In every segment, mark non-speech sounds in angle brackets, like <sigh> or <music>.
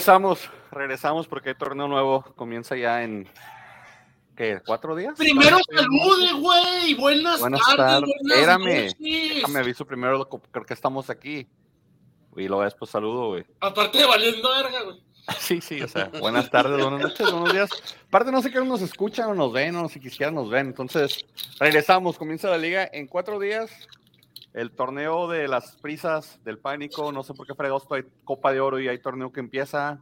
Regresamos, regresamos porque hay torneo nuevo. Comienza ya en. ¿Qué? ¿Cuatro días? Primero salude, güey. Buenas, Buenas tardes. tardes. Buenas Espérame. noches. Déjame aviso primero, creo que estamos aquí. Y luego después saludo, güey. Aparte de valiendo verga, güey. <laughs> Sí, sí, o sea, buenas tardes, buenas noches, buenos días. Aparte, no sé qué nos escuchan o nos ven, o si quisieran nos ven. Entonces, regresamos, comienza la liga en cuatro días. El torneo de las prisas del pánico, no sé por qué fregados hay Copa de Oro y hay torneo que empieza.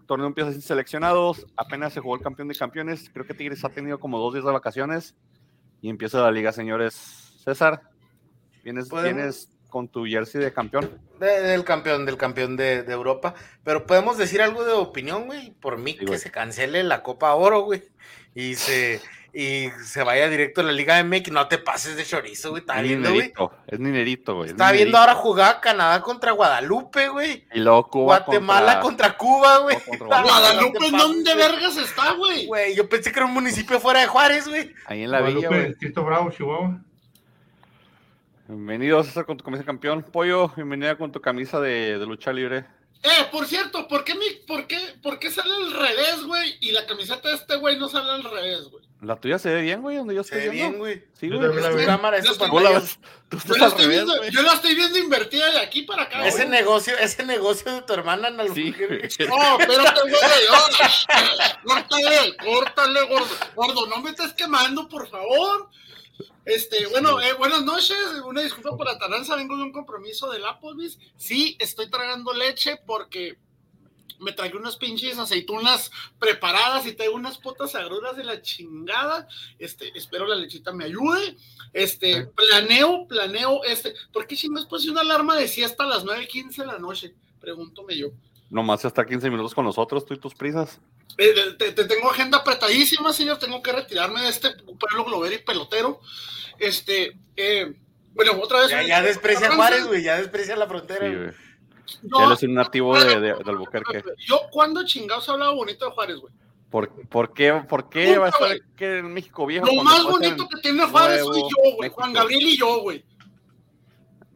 El torneo empieza sin seleccionados, apenas se jugó el campeón de campeones. Creo que Tigres ha tenido como dos días de vacaciones y empieza la liga, señores. César, vienes, vienes con tu jersey de campeón. De- del campeón, del campeón de, de Europa. Pero podemos decir algo de opinión, güey. Por mí, Sí, que güey. se cancele la Copa Oro, güey. Y se, y se vaya directo a la Liga MX. No te pases de chorizo, güey. Está Es viendo, güey. es dinerito, güey. es Está viendo ahora jugar Canadá contra Guadalupe, güey. Y luego Cuba Guatemala contra, Cuba, güey. contra <laughs> Guadalupe, ¿en dónde güey. vergas está, güey? Güey, yo pensé que era un municipio fuera de Juárez, güey. Ahí en la villa, Guadalupe, güey. Distrito Bravo, Chihuahua. Bienvenido, César, con tu camisa de campeón. Pollo, bienvenida con tu camisa de, de lucha libre. Eh, por cierto, ¿por qué, mi, por, qué, ¿por qué sale al revés, güey? Y la camiseta de este güey no sale al revés, güey. La tuya se ve bien, güey, donde yo Se estoy ve viendo. bien, güey. Sí, Yo güey. la cámara, es tu Tú la pantalla. ves- Tú Yo la, estoy revés, viendo, güey. yo la estoy viendo invertida de aquí para acá, Ese güey. negocio, ese negocio de tu hermana en Sí, güey. No, espérate, güey. oh, Córtale, córtale, gordo. Gordo, no me estés quemando, por favor. Este, bueno, eh, buenas noches. Una disculpa por la tardanza. Vengo de un compromiso del Applebee's. Sí, estoy tragando leche porque me tragué unas pinches aceitunas preparadas y tengo unas putas agruras de la chingada. Este, espero la lechita me ayude. Este, planeo, planeo, este, ¿por qué chingados puse una alarma de siesta a las 9.15 de la noche? Pregúntome yo. Nomás hasta 15 minutos con nosotros, tú y tus prisas. Eh, te, te tengo agenda apretadísima, señor. Tengo que retirarme de este pueblo globero y pelotero. Este, eh, bueno, otra vez. Ya, ya desprecia Juárez, güey. Ya desprecia la frontera, Sí, Él es un nativo de, de, de Albuquerque. yo, ¿cuándo chingados he hablado bonito de Juárez, güey? ¿Por, por qué, por qué Nunca, va a estar güey. que en México viejo? Lo cuando más bonito que tiene Juárez soy yo, güey. Juan Gabriel y yo, güey.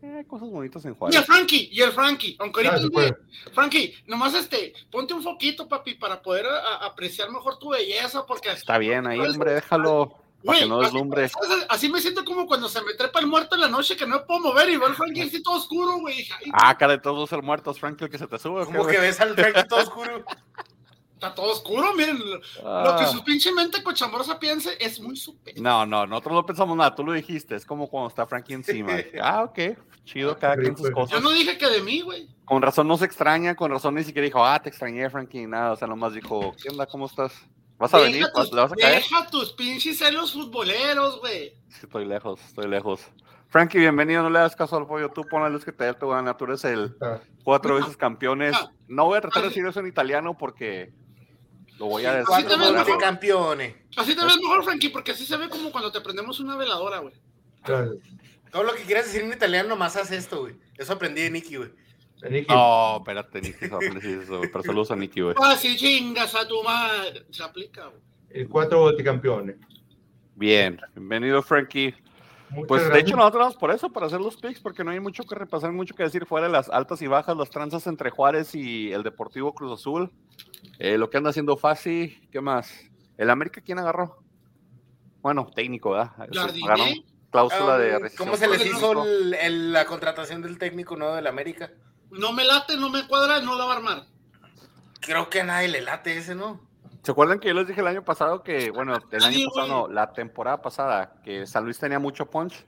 Eh, Hay cosas bonitas en Y el Juárez. Frankie, y el Frankie. Aunque ahorita, Ah, se güey, puede. Frankie, nomás este, ponte un foquito, papi, para poder a- apreciar mejor tu belleza, porque Está bien ahí, hombre, déjalo. Para Güey, que no así- deslumbre. ¿sabes? Así me siento como cuando se me trepa el muerto en la noche que no me puedo mover y veo al Frankie así todo oscuro, güey. Ah, cara de todos ser muertos, Frank, el que se te sube. ¿o qué, Como que ves al Frankie todo oscuro. <laughs> Está todo oscuro, miren. Lo, lo Ah. que su pinche mente cochambrosa piense es muy super. No, no, nosotros no pensamos nada, tú lo dijiste, es como cuando está Frankie encima. <laughs> Ah, ok, chido, cada quien sus cosas. Yo no dije que de mí, güey. Con razón no se extraña, con razón ni siquiera dijo, ah, te extrañé, Frankie, nada, o sea, nomás dijo, ¿qué onda, cómo estás? ¿Vas a Deja venir? tus- ¿Le vas a caer? Deja tus pinches celos futboleros, güey. Sí, estoy lejos, estoy lejos. Frankie, bienvenido, no le das caso al pollo, tú pon la luz que te dé tu gana, tú eres el Ah, cuatro veces campeones. No voy a tratar de decir eso en italiano porque lo voy a decir. Así te Cuatro ves mejor. multicampeones. Así te ves mejor, Frankie, porque así se ve como cuando te prendemos una veladora, güey. claro. Todo lo que quieras decir en italiano, nomás haz esto, güey. Eso aprendí de Nicky, güey. No, espérate, Nicky, se va a decir eso, pero saludos a Nicky, güey. Ah, si chingas a tu madre. Se aplica, güey. el cuatro multicampeones. Bien, bienvenido, Frankie. Muchas Pues de hecho nosotros vamos por eso, para hacer los picks, porque no hay mucho que repasar, mucho que decir fuera de las altas y bajas, las tranzas entre Juárez y el Deportivo Cruz Azul. Eh, lo que anda haciendo Fasi, ¿qué más? ¿El América quién agarró? Bueno, técnico, ¿verdad? Cláusula de Ah, rescisión ¿Cómo se les hizo el- el- la contratación del técnico nuevo del América? No me late, no me cuadra, no la va a armar. Creo que a nadie le late ese, ¿no? ¿Se acuerdan que yo les dije el año pasado que, bueno, el año Ay, pasado no, la temporada pasada, que San Luis tenía mucho punch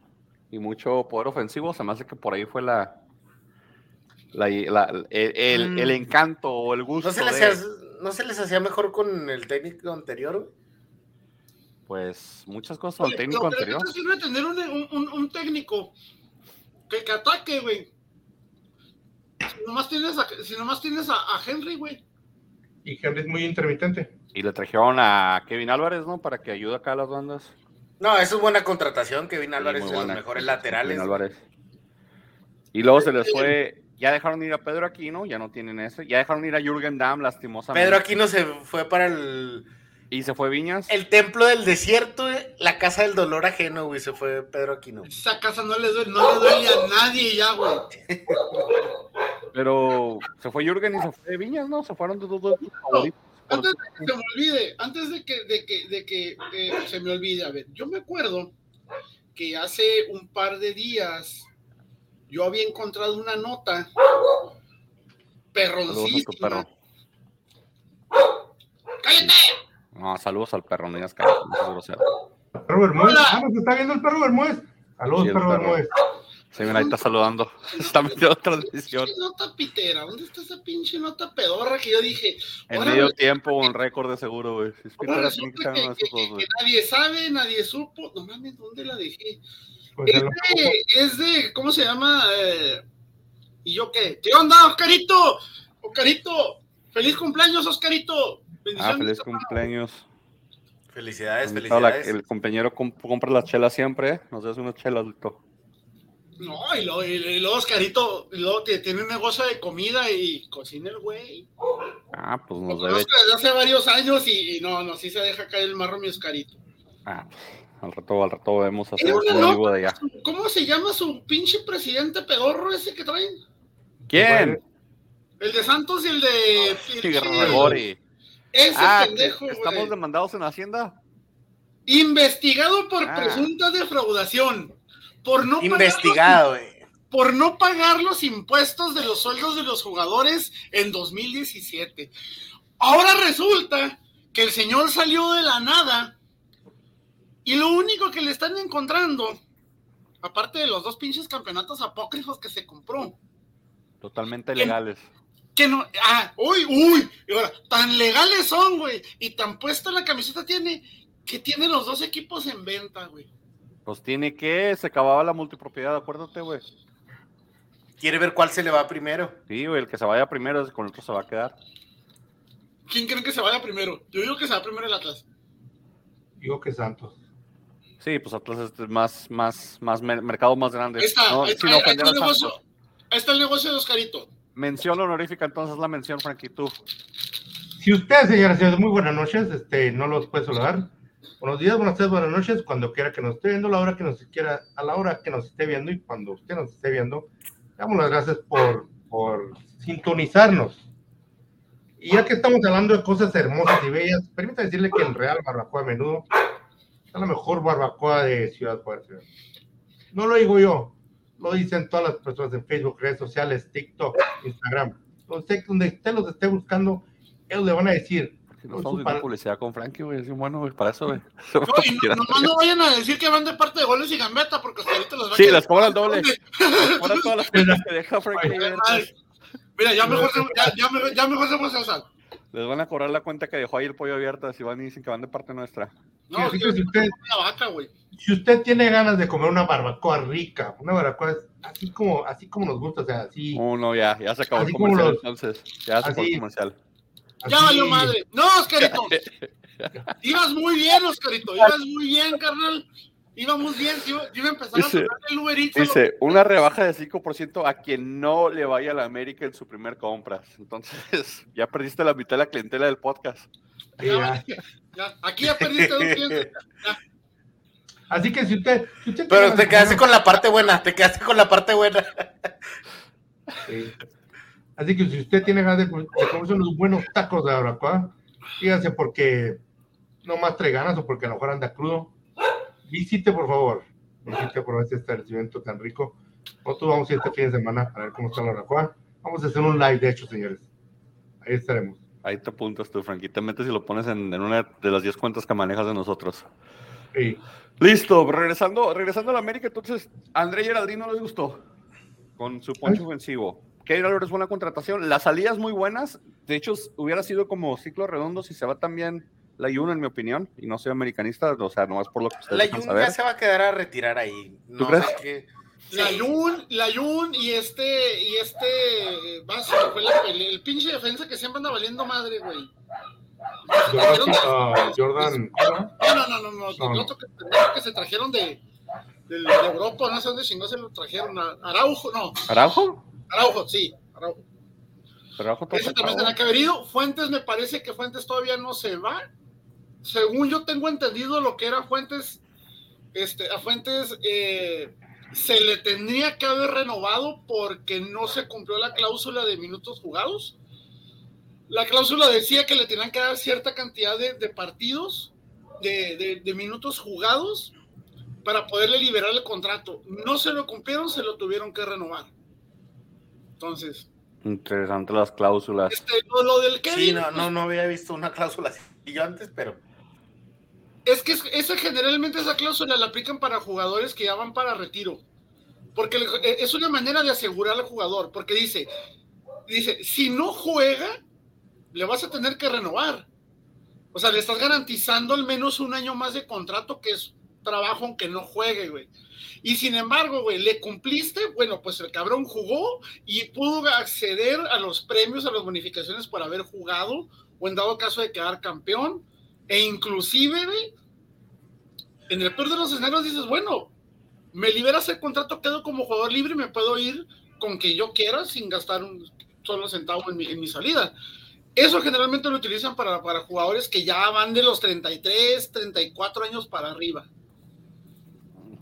y mucho poder ofensivo? Se me hace que por ahí fue la, la- la- el, el- Mm. el encanto o el gusto ¿No se, les de- hacía, ¿No se les hacía mejor con el técnico anterior? güey? Pues muchas cosas con el técnico que anterior. neta sirve tener un, un- un- un técnico que, que ataque, güey. Si nomás tienes a, si nomás tienes a, a Henry, güey. Y Henry es muy intermitente. Y le trajeron a Kevin Álvarez, ¿no? Para que ayude acá a las bandas. No, eso es buena contratación. Kevin Álvarez muy es de los mejores Kevin laterales. Álvarez. Y luego se les fue, ya dejaron ir a Pedro Aquino, ya no tienen ese. Ya dejaron ir a Jürgen Damm, lastimosamente. Pedro Aquino se fue para el, Y se fue Viñas. el templo del desierto, güey, la casa del dolor ajeno, güey. Se fue Pedro Aquino. Esa casa no le duele, no le duele a nadie ya, güey. <laughs> Pero se fue Jürgen y se fue Viñas, ¿no? Se fueron de dos dos favoritos. Antes de que se me olvide, antes de que, de que, de que eh, se me olvide, a ver, yo me acuerdo que hace un par de días yo había encontrado una nota Saludos a tu perroncísima. perro. ¡Cállate! No, saludos al perro, no digas que no. Perro Bermúdez. Ah, nos está viendo el perro Bermúdez. Saludos, Sí, perro perro. Bermúdez. Sí, mira, ahí está saludando. <laughs> <laughs> Está metiendo transmisión. Pinche nota pitera, ¿dónde está esa pinche nota pedorra que yo dije? En medio me- tiempo, un récord de seguro, güey. Que nadie sabe, nadie supo. No mames, ¿dónde la dejé? Pues Es de, es de, ¿cómo se llama? Eh, ¿Y yo qué? ¿Qué onda, Oscarito? Oscarito, feliz cumpleaños, Oscarito. Ah, feliz cumpleaños. Felicidades, felicidades. el compañero comp- compra las chelas siempre, ¿eh? Nos das unas chelas, Lito. No, y luego, y luego Oscarito, luego que tiene un negocio de comida y cocina el güey. Ah, pues nos debe. desde hace varios años y, y no, no, sí se deja caer el marro mi Oscarito. Ah, al rato, al rato vemos hacer un vivo de allá. ¿Cómo se llama su pinche presidente pedorro ese que traen? ¿Quién? El de Santos y el de... Gregori. Ese Ah, pendejo, estamos güey. demandados en Hacienda. Investigado por Ah. presunta defraudación. Por no, pagar Investigado, güey. los, por no pagar los impuestos de los sueldos de los jugadores en 2017. Ahora resulta que el señor salió de la nada y lo único que le están encontrando, aparte de los dos pinches campeonatos apócrifos que se compró, Totalmente legales. que no, ah, uy, uy, tan legales son, güey, y tan puesta la camiseta tiene, que tiene los dos equipos en venta, güey. Pues tiene que, se acababa la multipropiedad, acuérdate, güey. Quiere ver cuál se le va primero. Sí, güey, el que se vaya primero, con el otro se va a quedar. ¿Quién creen que se vaya primero? Yo digo que se va primero el Atlas. Digo que Santos. Sí, pues Atlas es más, más, más mer- mercado más grande. Ahí está, No, ahí está, sin ahí ofender está el negocio, ahí está el negocio de Oscarito. Mención honorífica, entonces la mención, Frankie, tú. Si usted, señoras y señores, muy buenas noches, este, no los puede saludar. Buenos días, buenas tardes, buenas noches, cuando quiera que nos esté viendo, la hora que nos quiera, a la hora que nos esté viendo y cuando usted nos esté viendo, damos las gracias por, por sintonizarnos. Y ya que estamos hablando de cosas hermosas y bellas, permítame decirle que el Real Barbacoa a menudo es la mejor barbacoa de Ciudad Juárez. No lo digo yo, lo dicen todas las personas en Facebook, redes sociales, TikTok, Instagram. Donde, donde usted los esté buscando, ellos le van a decir, No estamos publicidad con Frankie, güey. Bueno, güey, para eso, güey. <laughs> No, y no, nomás no vayan a decir que van de parte de goles y gambeta, porque Oscarito los va a Sí, querer- las cobran doble. Ahora todas las cuentas que deja Frankie. Mira, ya mejor, se, ya, ya, mejor- ya mejor se fue César. Les van a cobrar la cuenta que dejó ahí el pollo abierta si van y dicen que van de parte nuestra. No, Sí, si usted, una vaca, güey. si usted tiene ganas de comer una barbacoa rica, una barbacoa así como, así como nos gusta, o sea, así, Oh, no, ya, ya se acabó el comercial los- entonces. Ya se acabó el comercial. Ya así- valió madre. No, Oscarito. <laughs> Ibas muy bien, Oscarito. Ibas muy bien, carnal. Íbamos bien. Iba, iba a empezar Dice- a tocar el Uber Eats. Dice, una rebaja de 5% a quien no le vaya a la América en su primer compras. Entonces, <laughs> ya perdiste la mitad de la clientela del podcast. Ya, ya. vale, ya. Aquí ya perdiste dos clientes. <laughs> Así que si usted, si usted Pero te quedaste con la parte buena, te quedaste con la parte buena. Sí. Así que si usted tiene ganas de, de comerse unos buenos tacos de barbacoa, díganse porque no más trae ganas o porque a lo mejor anda crudo, visite por favor, visite por este establecimiento tan rico. Nosotros vamos a ir este fin de semana a ver cómo está la barbacoa. Vamos a hacer un live, de hecho, señores. Ahí estaremos. Ahí te apuntas tú, Frankie. Te metes y lo pones en, en una de las 10 cuentas que manejas de nosotros. Sí. Listo, regresando, regresando a la América, entonces, André Geraldín no le gustó con su poncho ofensivo. Keylor es buena contratación. Las salidas muy buenas. De hecho, hubiera sido como ciclo redondo si se va también la Jun, en mi opinión. Y no soy americanista, o sea, nomás por lo que ustedes La saber. ya se va a quedar a retirar ahí. No crees? sé qué. La Sí. Yun, la Yun y este, y este, va, se me fue la- el, el pinche defensa que siempre anda valiendo madre, güey. Jordan, ¿cómo? No, no, no, no, no, No, el no. otro que, que se trajeron de, de, de Europa, no sé dónde chingó se lo trajeron, a Araujo, no, ¿Araujo? Araujo, sí, Araujo. Araujo Ese también tendrá que haber ido. Fuentes, me parece que Fuentes todavía no se va. Según yo tengo entendido lo que era Fuentes, este, a Fuentes, eh, se le tendría que haber renovado porque no se cumplió la cláusula de minutos jugados. La cláusula decía que le tenían que dar cierta cantidad de, de partidos, de, de, de, minutos jugados, para poderle liberar el contrato. No se lo cumplieron, se lo tuvieron que renovar. Entonces. Interesante las cláusulas. Este, lo, lo, del Kevin, sí, no, no, no había visto una cláusula así yo antes, pero. Es que esa generalmente esa cláusula la aplican para jugadores que ya van para retiro. Porque es una manera de asegurar al jugador. Porque dice, dice, si no juega, le vas a tener que renovar. O sea, le estás garantizando al menos un año más de contrato, que es trabajo aunque no juegue, güey. Y sin embargo, güey, le cumpliste, bueno, pues el cabrón jugó y pudo acceder a los premios, a las bonificaciones por haber jugado, o en dado caso de quedar campeón, e inclusive, güey, en el peor de los escenarios dices, bueno, me liberas el contrato, quedo como jugador libre y me puedo ir con quien yo quiera sin gastar un solo centavo en mi, en mi salida. Eso generalmente lo utilizan para, para jugadores que ya van de los 33, 34 años para arriba.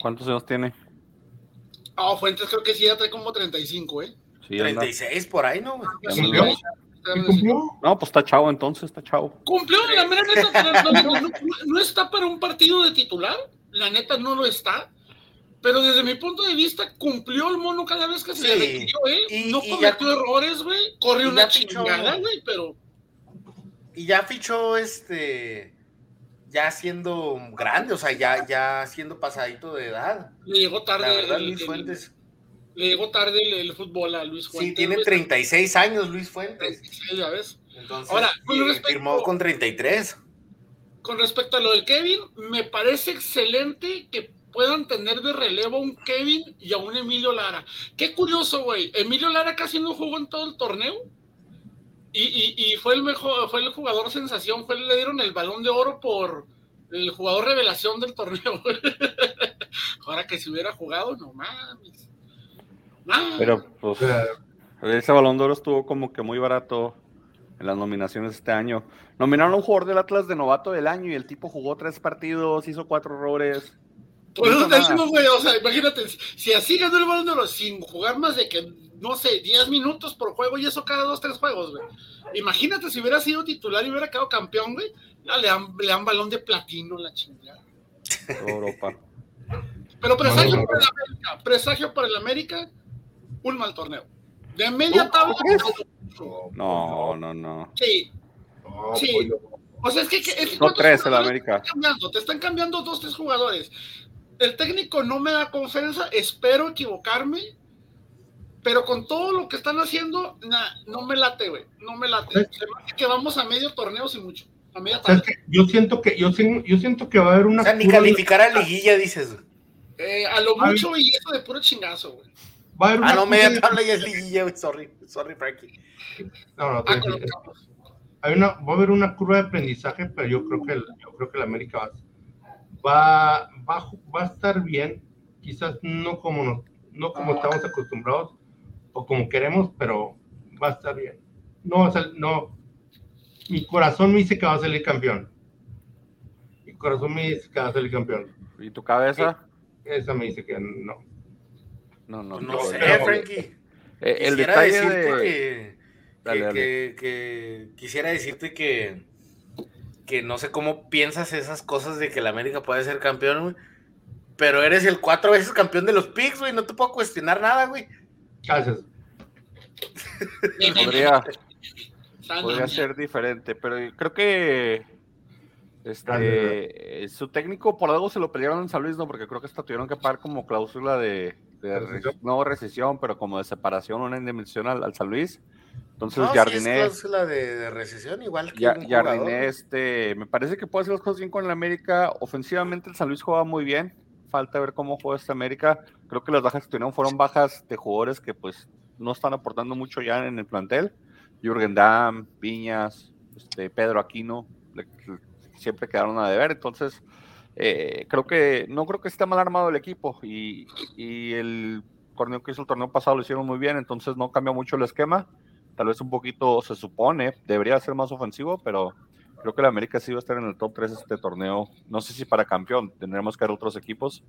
¿Cuántos años tiene? Ah, oh, Fuentes creo que sí, ya trae como 35, ¿eh? Sí, 36 anda. por ahí, ¿no? ¿Cumplió? ¿Cumplió? No, pues está chavo entonces, está chavo. Cumplió, la mera neta, no, no, no, <laughs> no, está para un partido de titular, la neta no lo está, pero desde mi punto de vista cumplió el mono cada vez que se sí. le requirió, ¿eh? Y, no cometió ya, errores, güey, corrió una chingada, güey, pero... Y ya fichó este ya siendo grande, o sea, ya, ya siendo pasadito de edad. Le llegó tarde. La verdad, Luis el, Fuentes. Le llegó tarde el, el, fútbol a Luis Fuentes. Sí, tiene 36 años Luis Fuentes. 36, ya ves. Entonces, Ahora, con respecto, firmó con 33. Con respecto a lo del Kevin, me parece excelente que puedan tener de relevo a un Kevin y a un Emilio Lara. Qué curioso, güey. Emilio Lara casi no jugó en todo el torneo. Y, y, y, fue el mejor, fue el jugador sensación, fue le dieron el balón de oro por el jugador revelación del torneo. <laughs> Ahora que si hubiera jugado, no mames. Ah. Pero pues ese balón de oro estuvo como que muy barato en las nominaciones este año. Nominaron a un jugador del Atlas de novato del año y el tipo jugó tres partidos, hizo cuatro errores. Por eso te digo, güey, o sea, imagínate, si así ganó el balón de oro sin jugar más de que no sé, 10 minutos por juego y eso cada dos, tres juegos, güey. Imagínate si hubiera sido titular y hubiera quedado campeón, güey. Le dan, le dan balón de platino la chingada. Europa. Pero presagio no, no, para el América, presagio para el América, un mal torneo. De media tabla. No, no, no. Sí. sí. O sea, es que, es que no tres el América. Te están, cambiando, te están cambiando dos, tres jugadores. El técnico no me da confianza, espero equivocarme, pero con todo lo que están haciendo, nah, no me late, güey. No me late. Se me que vamos a medio torneo sin mucho. A media ¿Sabes que yo siento que yo, yo siento que va a haber una. O sea, ni calificar a liguilla, dices. Eh, a lo mucho y eso de puro chingazo, güey. Va a haber una ah, no, media tabla y es liguilla, güey. Sorry, sorry, Frankie. No, no, ah, hay una, va a haber una curva de aprendizaje, pero yo creo que el, yo creo que la América va, va, va, va a estar bien, quizás no como no, no como estamos acostumbrados, o como queremos, pero va a estar bien. No, o sea, no. Mi corazón me dice que va a salir campeón. Mi corazón me dice que va a salir campeón. ¿Y tu cabeza? Esa me dice que no. No, no, no, no sé, pero, Frankie. Eh, el detalle decirte de... que, dale, que, dale. Que, que, quisiera decirte que, que no sé cómo piensas esas cosas de que la América puede ser campeón, güey. Pero eres el cuatro veces campeón de los Pigs, güey. No te puedo cuestionar nada, güey. Gracias. Podría, podría ser diferente, pero creo que este su técnico por algo se lo pelearon en San Luis, no, porque creo que hasta tuvieron que pagar como cláusula de, de ¿Recesión? no recesión, pero como de separación, una indemnización al, al San Luis. Entonces, no, Jardiné. Si es cláusula de, de, recesión, igual que. Ya, Jardiné, este, me parece que puede hacer las cosas bien con el América. Ofensivamente, el San Luis juega muy bien. Falta ver cómo juega esta América. Creo que las bajas que tuvieron fueron bajas de jugadores que, pues, no están aportando mucho ya en el plantel. Jürgen Damm, Piñas, este, Pedro Aquino, siempre quedaron a deber. Entonces, eh, creo que no creo que esté mal armado el equipo y, y, el torneo que hizo el torneo pasado lo hicieron muy bien, entonces no cambió mucho el esquema. Tal vez un poquito se supone, debería ser más ofensivo, pero creo que el América sí va a estar en el top 3 este torneo. No sé si para campeón, tendremos que ver otros equipos,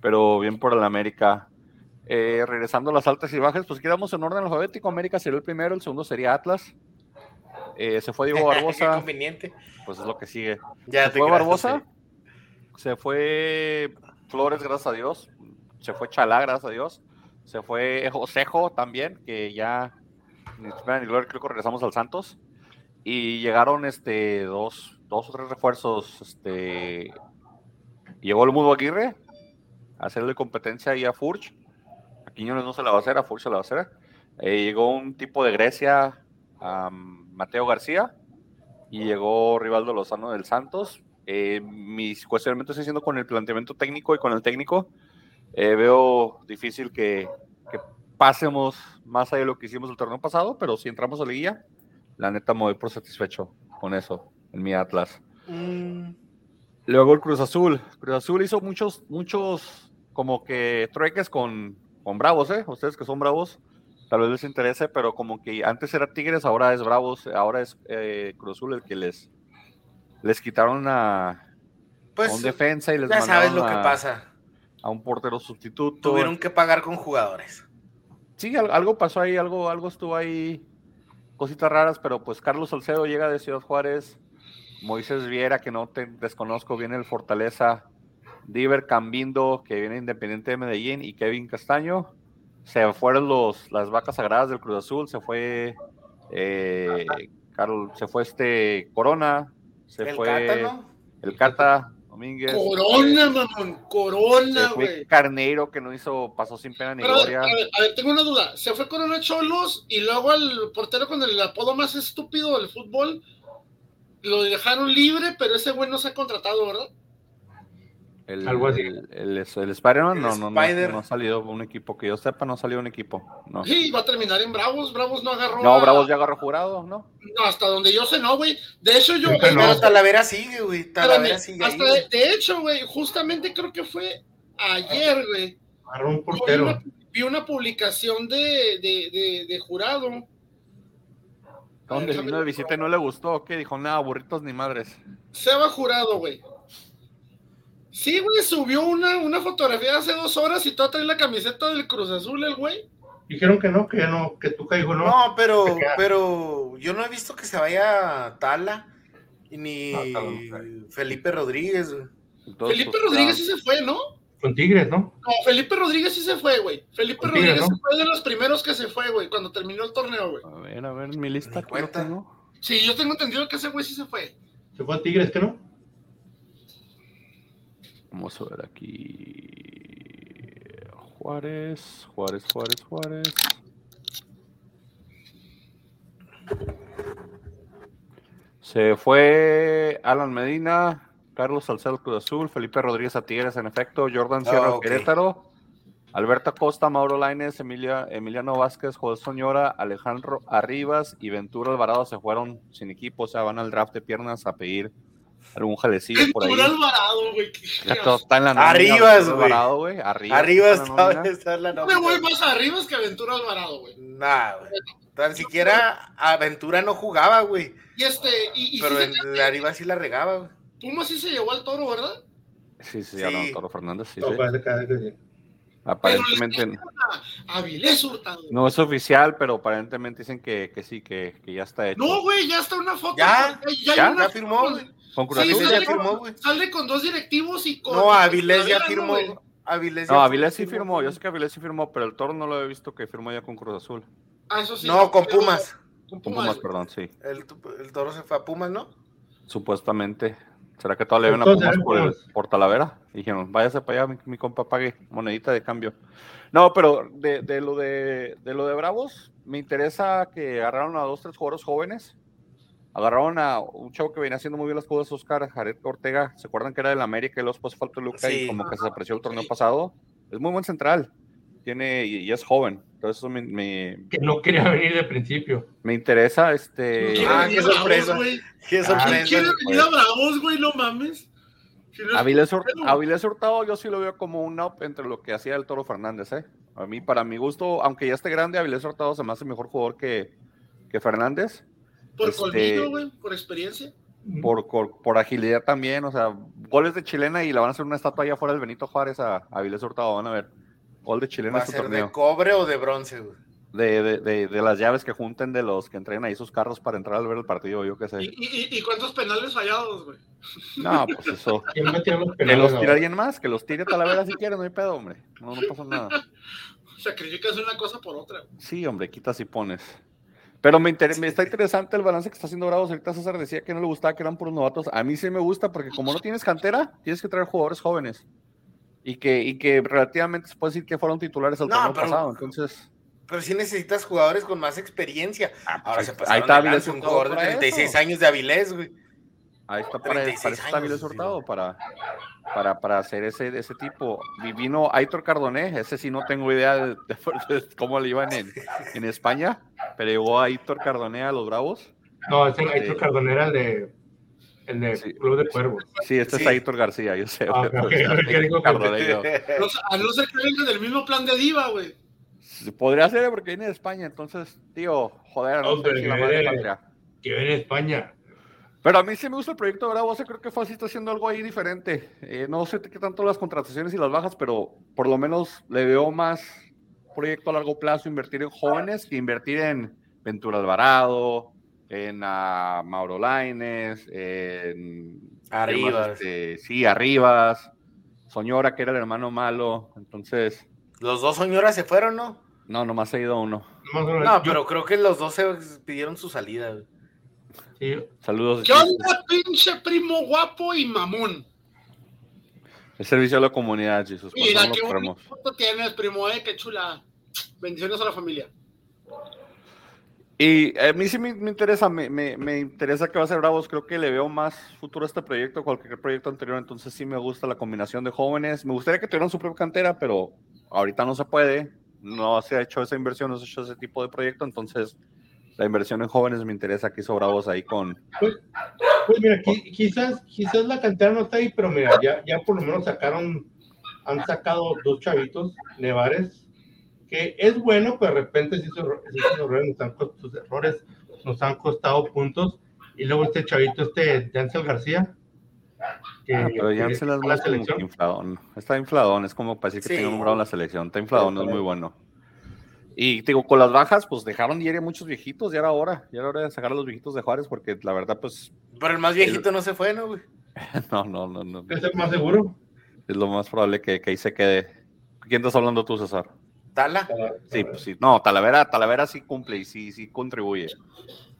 pero bien por el América. Eh, regresando a las altas y bajas, pues quedamos en orden alfabético. América sería el primero, el segundo sería Atlas. Eh, se fue Diego Barbosa. conveniente. Pues es lo que sigue. Ya se fue Barbosa. Se fue Flores, gracias a Dios. Se fue Chalá, gracias a Dios. Se fue Josejo también, que ya ni ni creo que regresamos al Santos. Y llegaron este dos, dos o tres refuerzos. Este llegó el Mudo Aguirre a hacerle competencia ahí a Furch. A Quiñones no se la va a hacer, a Furch se la va a hacer. Eh, llegó un tipo de Grecia, Mateo García, y llegó Rivaldo Lozano del Santos. Eh, mis cuestionamientos estoy haciendo con el planteamiento técnico y con el técnico. Eh, veo difícil que, pasemos más allá de lo que hicimos el torneo pasado, pero si entramos a la guía, la neta me voy por satisfecho con eso en mi Atlas. Mm. Luego el Cruz Azul. Cruz Azul hizo muchos, muchos como que trueques con, con Bravos, ¿eh? Ustedes que son Bravos, tal vez les interese, pero como que antes era Tigres, ahora es Bravos, ahora es eh, Cruz Azul el que les, les quitaron a, pues, un defensa y les ya sabes lo que pasa. A un portero sustituto. Tuvieron que pagar con jugadores. Sí, algo pasó ahí, algo, algo estuvo ahí, cositas raras, pero pues Carlos Salcedo llega de Ciudad Juárez, Moisés Viera, que no te desconozco, viene el Fortaleza, Diver Cambindo, que viene Independiente de Medellín, y Kevin Castaño. Se fueron los, las vacas sagradas del Cruz Azul, se fue eh, se fue este Corona, se fue el Cata Domínguez. Corona, mamón, Corona, güey. Carneiro que no hizo, pasó sin pena ni gloria. A ver, a ver, tengo una duda. Se fue Corona Cholos y luego el portero con el apodo más estúpido del fútbol lo dejaron libre, pero ese güey no se ha contratado, ¿verdad? El, Algo así. El, el, el Spider-Man no, no, no, ha salido un equipo que yo sepa, no ha salido un equipo. No. Sí, va a terminar en Bravos. Bravos no agarró. No, Bravos ya agarró jurado, ¿no? No, hasta donde yo sé, no, güey. De hecho, yo. Pero Talavera sigue, güey. Talavera sigue. Hasta de, de, hecho, güey, justamente creo que fue ayer, güey. Agarró un portero. Vi una, vi una publicación de, de, de, de jurado ¿Dónde vino de visita y no le gustó? ¿Qué dijo? Nada, burritos ni madres. Se va jurado, güey. Sí, güey, subió una, una fotografía hace dos horas y todo trae la camiseta del Cruz Azul, el güey. Dijeron que no, que ya no, que tú caigo no. No, pero, pero yo no he visto que se vaya Tala ni Felipe Rodríguez. Felipe Rodríguez sí se fue, ¿no? Con Tigres, ¿no? No, Felipe Rodríguez sí se fue, güey. Felipe Rodríguez fue de los primeros que se fue, güey, cuando terminó el torneo, güey. A ver, a ver, mi lista cuenta, ¿no? Sí, yo tengo entendido que ese güey sí se fue. ¿Se fue a Tigres, que no? Vamos a ver aquí. Juárez, Juárez, Juárez, Juárez. Se fue Alan Medina, Carlos Salcedo Cruz Azul, Felipe Rodríguez a Tigres en efecto, Jordan Sierra oh, Querétaro, Alberto Costa, Mauro Laines, Emilia, Emiliano Vázquez, José Soñora, Alejandro Arribas y Ventura Alvarado se fueron sin equipo, o sea, van al draft de piernas a pedir algún jalecillo por ahí. Alvarado, güey. está en la nómina. Arribas, güey. Alvarado, güey. Arribas, Arribas está, en la nómina. Me voy más Arribas que Ventura Alvarado, güey. Nah, güey. Tan siquiera Aventura no jugaba, güey. Y este, y, Pero el Arribas sí la regaba, güey. Puma sí se llevó al toro, ¿verdad? Sí, sí, sí. Toro Fernández, sí. sí. Aparentemente. Avilés Hurtado. No es oficial, pero aparentemente dicen que, que sí, que, que, ya está hecho. No, güey, ya está una foto. Ya, ya, ya, ya firmó, güey. Con Cruz sí, ya firmó, güey. Sale con dos directivos y con. No, Avilés ya firmó. Avilés no, Avilés sí firmó. Yo sé que Avilés sí firmó, pero el Toro no lo he visto que firmó ya con Cruz Azul. Ah, eso sí. No, con Pumas. Con Pumas, perdón, sí. El, el Toro se fue a Pumas, ¿no? Supuestamente. ¿Será que todavía le ven a Pumas por, el, por Talavera? dijeron, váyase para allá, mi, compa pague monedita de cambio. No, pero de, de, lo de, de lo de Bravos, me interesa que agarraron a dos, tres jugadores jóvenes. Agarraron a un chavo que venía haciendo muy bien las cosas, Oscar Jared Ortega. ¿Se acuerdan que era del América y luego después faltó Luca y como que se apreció el torneo pasado? Es muy buen central. Tiene, y, es joven. Entonces eso me, Que no quería venir de principio. Me interesa, este... Ah, qué sorpresa. Qué sorpresa. quiere venir a Bravos, güey? No mames. Avilés, Hurtado yo sí lo veo como un up entre lo que hacía el Toro Fernández, ¿eh? A mí, para mi gusto, aunque ya esté grande, Avilés Hurtado se me hace mejor jugador que, que Fernández. Por este, güey, por experiencia. por, por, agilidad también, o sea, goles de chilena y le van a hacer una estatua allá afuera del Benito Juárez a, a Vilés Hurtado, van a ver. Gol de chilena. ¿Va a ser de cobre o de bronce, güey? De, de, de, las llaves que junten de los que entrenan ahí sus carros para entrar al ver el partido, yo qué sé. ¿Y, y, cuántos penales fallados, güey? No, pues eso. <laughs> que los tire alguien más, que los tire Talavera si quiere, no hay pedo, hombre. No, no pasa nada. <laughs> Sacrificas una cosa por otra. Sí, hombre, quitas y pones. Pero me, me, está interesante el balance que está haciendo Bravos. Ahorita César decía que no le gustaba que eran puros novatos. A mí sí me gusta porque como no tienes cantera, tienes que traer jugadores jóvenes. Y que, y que relativamente se puede decir que fueron titulares el no, pasado. Entonces. Pero sí necesitas jugadores con más experiencia. Ah, Ahora pues se pasaron ahí está Avilés un jugador de 36 años de Avilés, güey. Ahí está para, para Avilés Hurtado, para, para, para hacer ese, ese tipo. Y vino Aitor Cardoné, ese sí no tengo idea de, cómo le iban en, en, España, pero llegó Aitor Cardoné a los Bravos. No, ese Aitor este, Cardoné era el de, el de Club de Cuervos. Sí, este es Aitor García, yo sé. Ah, okay, <laughs> a no ser que venga del mismo plan de Diva, güey. Podría ser porque viene de España, entonces, tío, joder, no, sé si la madre patria. Que viene de España. Pero a mí sí me gusta el proyecto de Bravo, creo que Fácil está haciendo algo ahí diferente. Eh, no sé qué tanto las contrataciones y las bajas, pero por lo menos le veo más proyecto a largo plazo, invertir en jóvenes que invertir en Ventura Alvarado, en uh, Mauro Laines, en... Arribas. Este, sí, Arribas, Soñora, que era el hermano malo, entonces... Los dos Soñoras se fueron, ¿no? No, nomás ha ido uno. No, pero creo que los dos se pidieron su salida. Saludos. ¿Qué onda, pinche primo guapo y mamón? El servicio a la comunidad, Jesús. Mira, qué bonito tienes, primo, eh, qué chula. Bendiciones a la familia. Y a mí sí me, interesa, me, me, me, interesa que va a ser Bravos. Creo que le veo más futuro a este proyecto, cualquier proyecto anterior. Entonces sí me gusta la combinación de jóvenes. Me gustaría que tuvieran su propia cantera, pero ahorita no se puede. No se ha hecho esa inversión, no se ha hecho ese tipo de proyecto. Entonces la inversión en jóvenes me interesa que sobrados ahí con. Pues, pues mira, quizás, quizás la cantera no está ahí, pero mira, ya, ya por lo menos sacaron, han sacado dos chavitos, Nevares, que es bueno, pero de repente si esos, errores, nos han, sus errores nos han costado puntos. Y luego este chavito, este Jansel García. Que, ah, pero Jansel es más infladón. Está infladón, es como para decir que tiene un nombrado en la selección. Está infladón, es muy bueno. Y digo, con las bajas, pues dejaron ir a muchos viejitos, ya era hora, ya era hora de sacar a los viejitos de Juárez, porque la verdad, pues. Pero el más viejito no se fue, ¿no, güey? <laughs> no, no, no, no. ¿Es el más seguro? Es lo más probable que, que ahí se quede. ¿Quién estás hablando tú, César? Tala. Sí, pues sí. No, Talavera, Talavera sí cumple y sí, sí contribuye.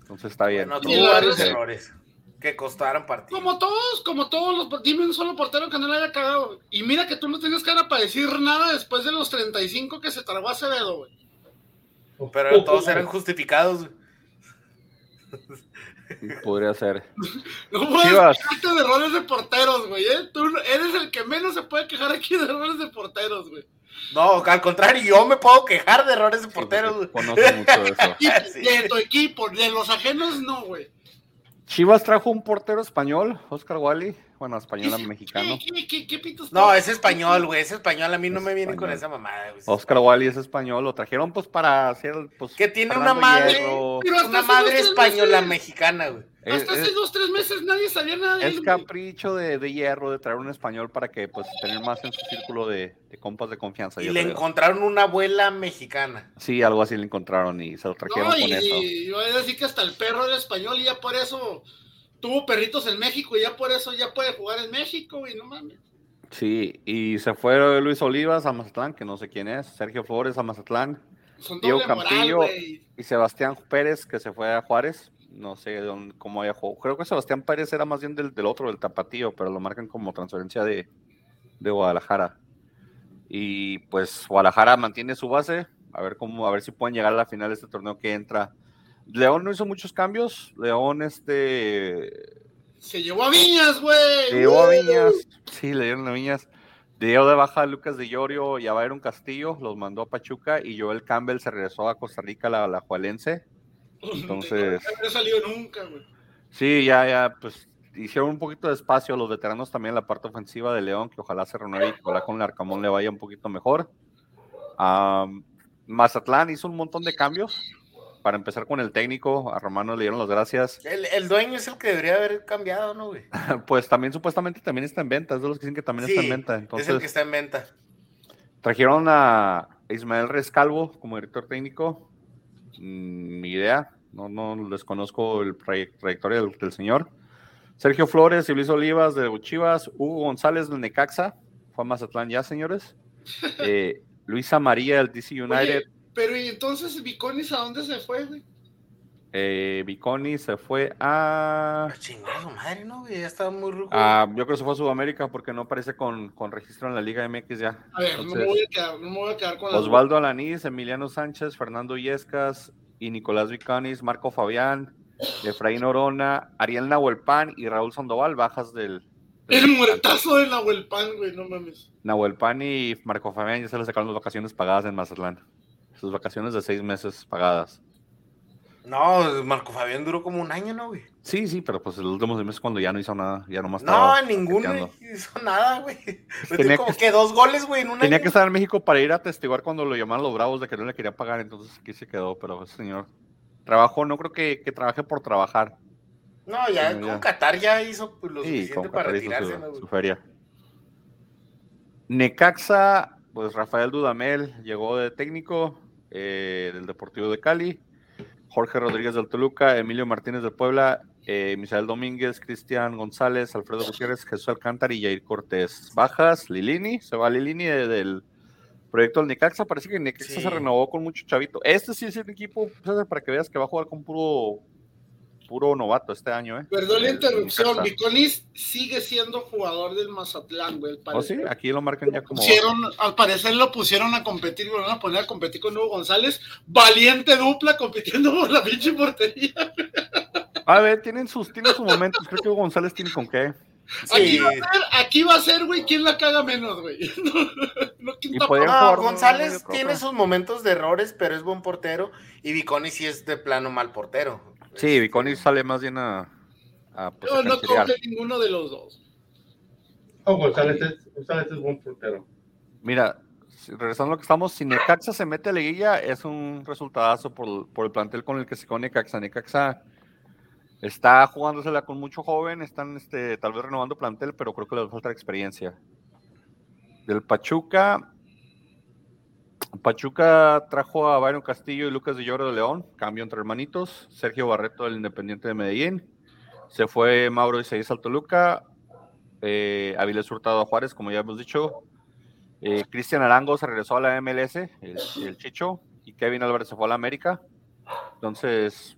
Entonces está bien. No, tuvo varios errores que costaron partidos. Como todos, como todos los. Dime un solo portero que no le haya cagado. Y mira que tú no tienes cara para decir nada después de los 35 que se tragó Acevedo, güey. Pero todos eran justificados. <laughs> Podría ser. No puedes quejarte de errores de porteros, güey. ¿eh? Tú eres el que menos se puede quejar aquí de errores de porteros, güey. No, al contrario, yo me puedo quejar de errores de porteros. Sí, conozco mucho de eso. <laughs> De tu equipo, de los ajenos no, güey. Chivas trajo un portero español, Oscar Wally. Bueno, español mexicano. no, es español, güey. Es español. A mí no me viene con esa mamada. Oscar Wally es español. Lo trajeron, pues, para hacer. Pues, que tiene una madre. Una madre española mexicana, güey. Hasta hace dos, tres meses nadie sabía nada de Es capricho de, de, hierro de traer un español para que, pues, tener más en su círculo de, de compas de confianza. Y le encontraron una abuela mexicana. Sí, algo así le encontraron y se lo trajeron con y, eso. Y yo voy a decir que hasta el perro era español y ya por eso tuvo perritos en México y ya por eso ya puede jugar en México y no mames. Sí, y se fue Luis Olivas a Mazatlán, que no sé quién es, Sergio Flores a Mazatlán, Diego Campillo y Sebastián Pérez, que se fue a Juárez no sé dónde, cómo haya jugado. Creo que Sebastián Pérez era más bien del, otro, del Tapatío, pero lo marcan como transferencia de, Guadalajara. Y pues Guadalajara mantiene su base, a ver cómo, a ver si pueden llegar a la final de este torneo que entra. León no hizo muchos cambios. León, este. Se llevó a Viñas, güey. Se llevó a Viñas. Sí, le dieron a Viñas. Dio de baja a Lucas de Llorio y a Byron Castillo, los mandó a Pachuca y Joel Campbell se regresó a Costa Rica, la, la Jualense. <clears throat> Entonces. No, salido nunca, güey. Sí, ya, ya, pues hicieron un poquito de espacio los veteranos también en la parte ofensiva de León, que ojalá se renueve y ojalá con el Arcamón le vaya un poquito mejor. Mazatlán hizo un montón de cambios. Para empezar con el técnico, a Romano le dieron las gracias. El, dueño es el que debería haber cambiado, ¿no, güey? <laughs> pues también supuestamente también está en venta, es de los que dicen que también está en venta. Entonces, es el que está en venta. Trajeron a Ismael Rescalvo como director técnico. Mm, ni idea, no, no desconozco el trayectoria del, señor. Sergio Flores y Luis Olivas de Chivas, Hugo González del Necaxa, fue a Mazatlán ya, señores. <laughs> Eh, Luisa María del DC United. Pero ¿y entonces Viconis a dónde se fue, güey? Eh, se fue a. Ah, chingado, madre, ¿no? Ya estaba muy rudo. Ah, yo creo que se fue a Sudamérica porque no aparece con, con registro en la Liga MX ya. A ver, no, me voy a quedar, no me voy a quedar con Osvaldo Alanís, Emiliano Sánchez, Fernando Yescas y Nicolás Viconis, Marco Fabián, Efraín Orona, Ariel Nahuelpan y Raúl Sandoval, bajas del. el muertazo de Nahuelpan, güey, no mames. Nahuelpan y Marco Fabián ya se les sacaron las vacaciones pagadas en Mazatlán. Sus vacaciones de seis meses pagadas. No, Marco Fabián duró como un año, ¿no, güey? Sí, sí, pero pues el último mes cuando ya no hizo nada, ya nomás No, ninguno hizo nada, güey. <laughs> Tenía como que, dos goles, güey, en un Tenía que estar en México para ir a testiguar cuando lo llamaron los bravos de que no le quería pagar, entonces aquí se quedó, pero ese señor trabajó, no creo que, que trabaje por trabajar. No, ya con Qatar ya hizo pues, lo suficiente para retirarse, su, feria. Necaxa, pues Rafael Dudamel llegó de técnico eh, del Deportivo de Cali. Jorge Rodríguez del Toluca, Emilio Martínez de Puebla, eh, Misael Domínguez, Cristian González, Alfredo Gutiérrez, Jesús Alcántara y Jair Cortés. Bajas, Lilini, se va Lilini del proyecto del Necaxa, parece que Necaxa se renovó con mucho chavito. Este sí es el equipo, para que veas que va a jugar con puro puro novato este año, ¿eh? Perdón la interrupción, Viconis sigue siendo jugador del Mazatlán, güey. ¿Oh, sí? Aquí lo marcan ya como. al parecer lo pusieron a competir, lo van a poner a competir con Hugo González. Valiente dupla compitiendo por la pinche portería. A ver, tienen sus, tienen sus momentos. Creo que Hugo González tiene con qué. Sí. Aquí va a ser, güey, quién la caga menos, güey. <laughs> No, no, González tiene sus momentos de errores, pero es buen portero. Y Viconi sí es de plano mal portero. Sí, Viconi sale más bien a. pues, no, no coge ninguno de los dos. Oh, González es, González es buen portero. Mira, regresando a lo que estamos, si Necaxa se mete a liguilla, es un resultadazo por, por el plantel con el que se con Necaxa. Necaxa está jugándosela con mucho joven, están este, tal vez renovando plantel, pero creo que les falta experiencia. Del Pachuca, Pachuca trajo a Byron Castillo y Lucas de Lloro de León, cambio entre hermanitos. Sergio Barreto del Independiente de Medellín. Se fue Mauro Isaías al Toluca. Eh, Avilés Hurtado a Juárez, como ya hemos dicho. Eh, Cristian Arango se regresó a la MLS, el, Chicho. Y Kevin Álvarez se fue a la América. Entonces,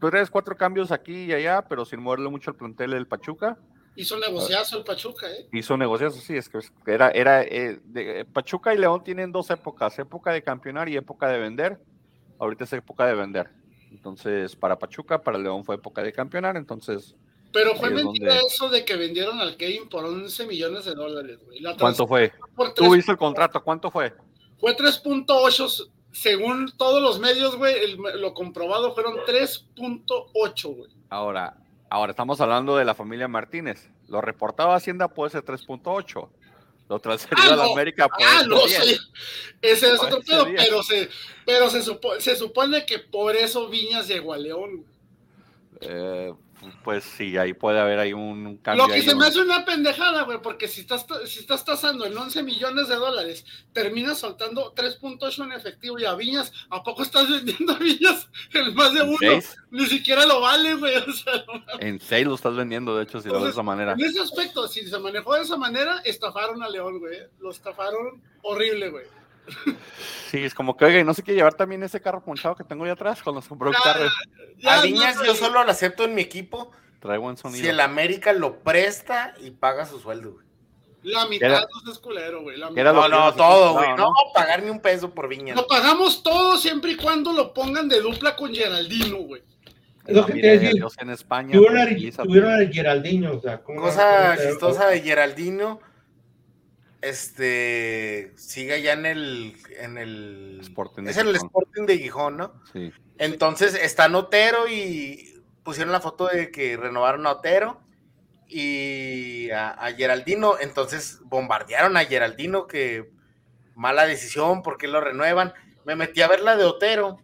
tres, cuatro cambios aquí y allá, pero sin moverle mucho el plantel del Pachuca. Hizo negociazo el Pachuca, ¿eh? Hizo negociazo, sí, es que era, era eh, Pachuca y León tienen dos épocas, época de campeonar y época de vender. Ahorita es época de vender. Entonces, para Pachuca, para León fue época de campeonar, entonces... Pero fue mentira eso de que vendieron al Kevin por 11 millones de dólares, güey. ¿Cuánto fue? Tú viste el contrato, ¿cuánto fue? Fue 3.8, según todos los medios, güey, lo comprobado fueron 3.8, güey. Ahora, Ahora estamos hablando de la familia Martínez. Lo reportaba Hacienda puede ser 3.8. Lo transferido a la América puede ah, no, sí. Ese es otro pedo, pero, se, pero se, se, supone que por eso Viñas llegó a León. Eh, pues sí, ahí puede haber ahí un, cambio. Lo que se me hace una pendejada, güey, porque si estás, si estás tasando en 11 millones de dólares, terminas soltando 3.8 en efectivo y a Viñas, ¿a poco estás vendiendo a Viñas el más de uno? Ni siquiera lo vale, güey. en 6 lo estás vendiendo, de hecho, si lo ves de esa manera. En ese aspecto, si se manejó de esa manera, estafaron a León, güey. Lo estafaron horrible, güey. Sí, es como que, oiga, no sé qué llevar también ese carro ponchado que tengo ahí atrás cuando se compró el carro. a Viñas yo solo lo acepto en mi equipo. Trae buen sonido. Si el América lo presta y paga su sueldo, güey. La mitad no es culero, güey. No, no, todo, güey. No, pagarme un peso por Viñas. Lo pagamos todo siempre y cuando lo pongan de dupla con Geraldino, güey. Es lo que te decir. En España. Tuvieron a, Geraldino, o sea, Cosa chistosa de Geraldino este sigue ya en el en el Sporting es el Sporting de Gijón, ¿no? Sí. Entonces está Otero y pusieron la foto de que renovaron a Otero y a, Geraldino, entonces bombardearon a Geraldino que mala decisión, porque lo renuevan? Me metí a ver la de Otero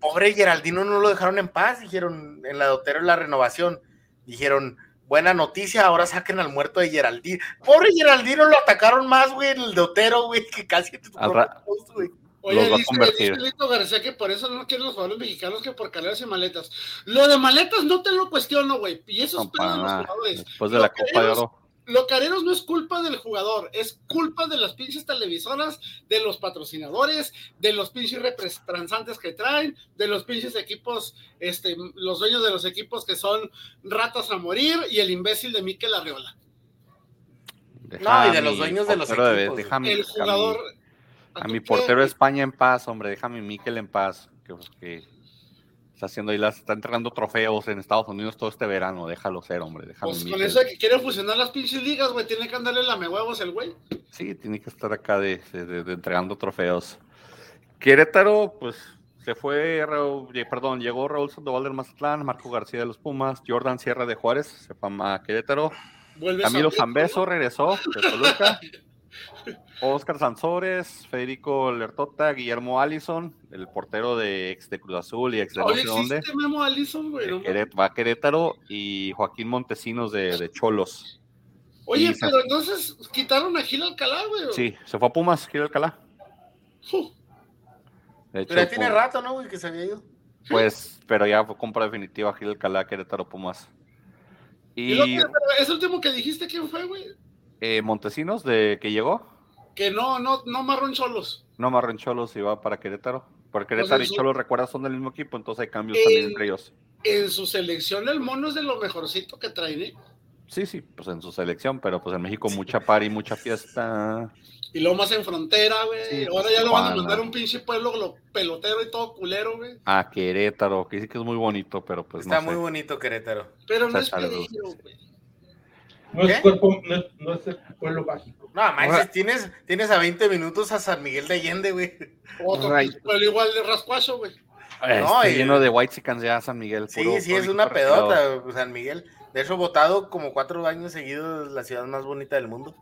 Pobre Geraldino no lo dejaron en paz, dijeron en la dotero en la renovación. Dijeron, buena noticia, ahora saquen al muerto de Geraldino. Pobre Geraldino lo atacaron más, güey, el dotero, güey, que casi te güey. Oye, dice, dice Lito García que por eso no quieren los jugadores mexicanos que por caleras y maletas. Lo de maletas no te lo cuestiono, güey. Y eso es pedo de los jugadores. Después de la Copa de Oro lo careros no es culpa del jugador, es culpa de las pinches televisoras, de los patrocinadores, de los pinches representantes que traen, de los pinches equipos, este, los dueños de los equipos que son ratas a morir y el imbécil de Mikel Arreola. no, y de los dueños de los equipos. el jugador. A mi, portero de España en paz, hombre, déjame Mikel en paz. Que, que está haciendo ahí las, está entregando trofeos en Estados Unidos todo este verano, déjalo ser, hombre. Déjalo pues con eso de que quiere fusionar las pinches ligas, güey, tiene que andarle la huevos el güey. Sí, tiene que estar acá de, entregando trofeos. Querétaro, pues se fue, perdón, llegó Raúl Sandoval del Mazatlán, Marco García de los Pumas, Jordan Sierra de Juárez, se fue a Querétaro. Camilo Zambeso regresó de Toluca. <laughs> Oscar Sansores, Federico Lertota, Guillermo Allison, el portero de ex de Cruz Azul y ex de no sé dónde. Memo Allison, güey. va a Querétaro y Joaquín Montesinos de, Cholos. Oye, pero entonces quitaron a Gil Alcalá, güey. Sí, se fue a Pumas, Gil Alcalá. pero ya tiene rato, ¿no, güey? Que se había ido. Pues, pero ya fue compra definitiva Gil Alcalá, Querétaro, Pumas. Y, ¿Y ese último que dijiste quién fue, güey? Eh, Montesinos, de que llegó. Que no, no, no Marrón Cholos. No Marrón Cholos y va para Querétaro. Porque Querétaro y Cholos, recuerda, son del mismo equipo, entonces hay cambios también entre ellos. En su selección el mono es de lo mejorcito que traen, ¿eh? Sí, sí, pues en su selección, pero pues en México mucha party, mucha fiesta. Y luego más en frontera, güey. Ahora ya lo van a mandar a un pinche pueblo lo pelotero y todo culero, güey. A Querétaro, que dice que es muy bonito, pero pues Está muy bonito Querétaro. Pero no es peligro, güey. No es, cuerpo, no, no es, el pueblo mágico. No, manches, tienes, tienes a 20 minutos a San Miguel de Allende, güey. Otro, pero igual de rascuacho, güey. No, y, lleno de white chickens ya San Miguel. Sí, sí, es una pedota, San Miguel. De hecho, votado como cuatro años seguidos la ciudad más bonita del mundo.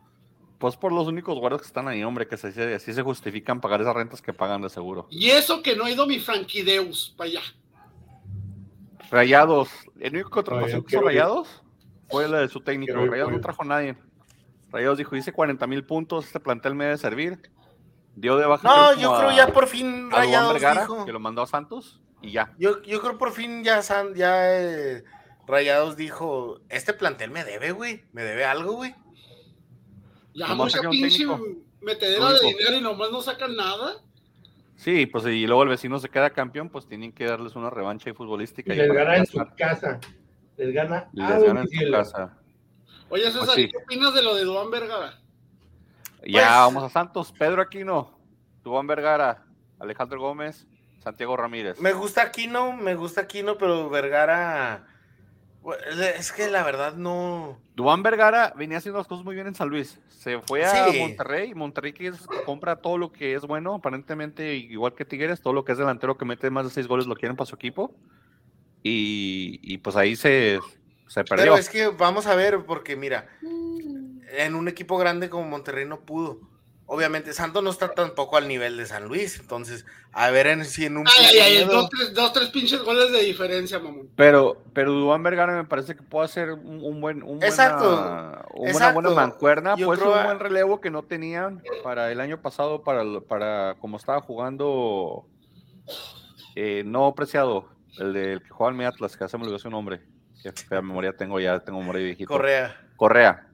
Pues por los únicos guardias que están ahí, hombre, que se, así se justifican pagar esas rentas que pagan de seguro. Y eso que no ha ido mi Franquideus para allá. Rayados. ¿El único contratación que hizo Rayados? Fue la de su técnico. Rayados no trajo a nadie. Rayados dijo, hice 40 mil puntos, este plantel me debe servir. Dio de baja. No, yo creo ya por fin Rayados dijo. Que lo mandó a Santos y ya. Yo, yo creo por fin ya, San, ya eh, Rayados dijo, este plantel me debe, güey, me debe algo, güey. Ya mucha pinche metedera de dinero y nomás no sacan nada. Sí, pues y luego el vecino se queda campeón, pues tienen que darles una revancha futbolística. Y, les gana en su casa les gana les gana en su casa. Oye, César, pues ¿qué opinas de lo de Duan Vergara? Ya pues- vamos a Santos, Pedro Aquino, Duan Vergara, Alejandro Gómez, Santiago Ramírez. Me gusta Aquino, me gusta Aquino, pero Vergara es que la verdad no. Duan Vergara venía haciendo las cosas muy bien en San Luis. Se fue a Monterrey. Monterrey que, compra todo lo que es bueno, aparentemente, igual que Tigres, todo lo que es delantero que mete más de seis goles lo quieren para su equipo. Y, pues ahí se, se perdió. Pero es que vamos a ver, porque mira, en un equipo grande como Monterrey no pudo. Obviamente, Santos no está tampoco al nivel de San Luis, entonces, a ver en, si en un... Ay, ay, dos, tres, dos, tres pinches goles de diferencia, mamón. Pero, pero Dubán Vergara me parece que puede ser un, buen... Un exacto, una buena mancuerna, puede ser un buen relevo que no tenían para el año pasado, para, para como estaba jugando, eh, no preciado, el del que juega en mi Atlas, que hace me olvidó su nombre. Qué fea memoria tengo ya, tengo memoria viejito. Correa. Correa.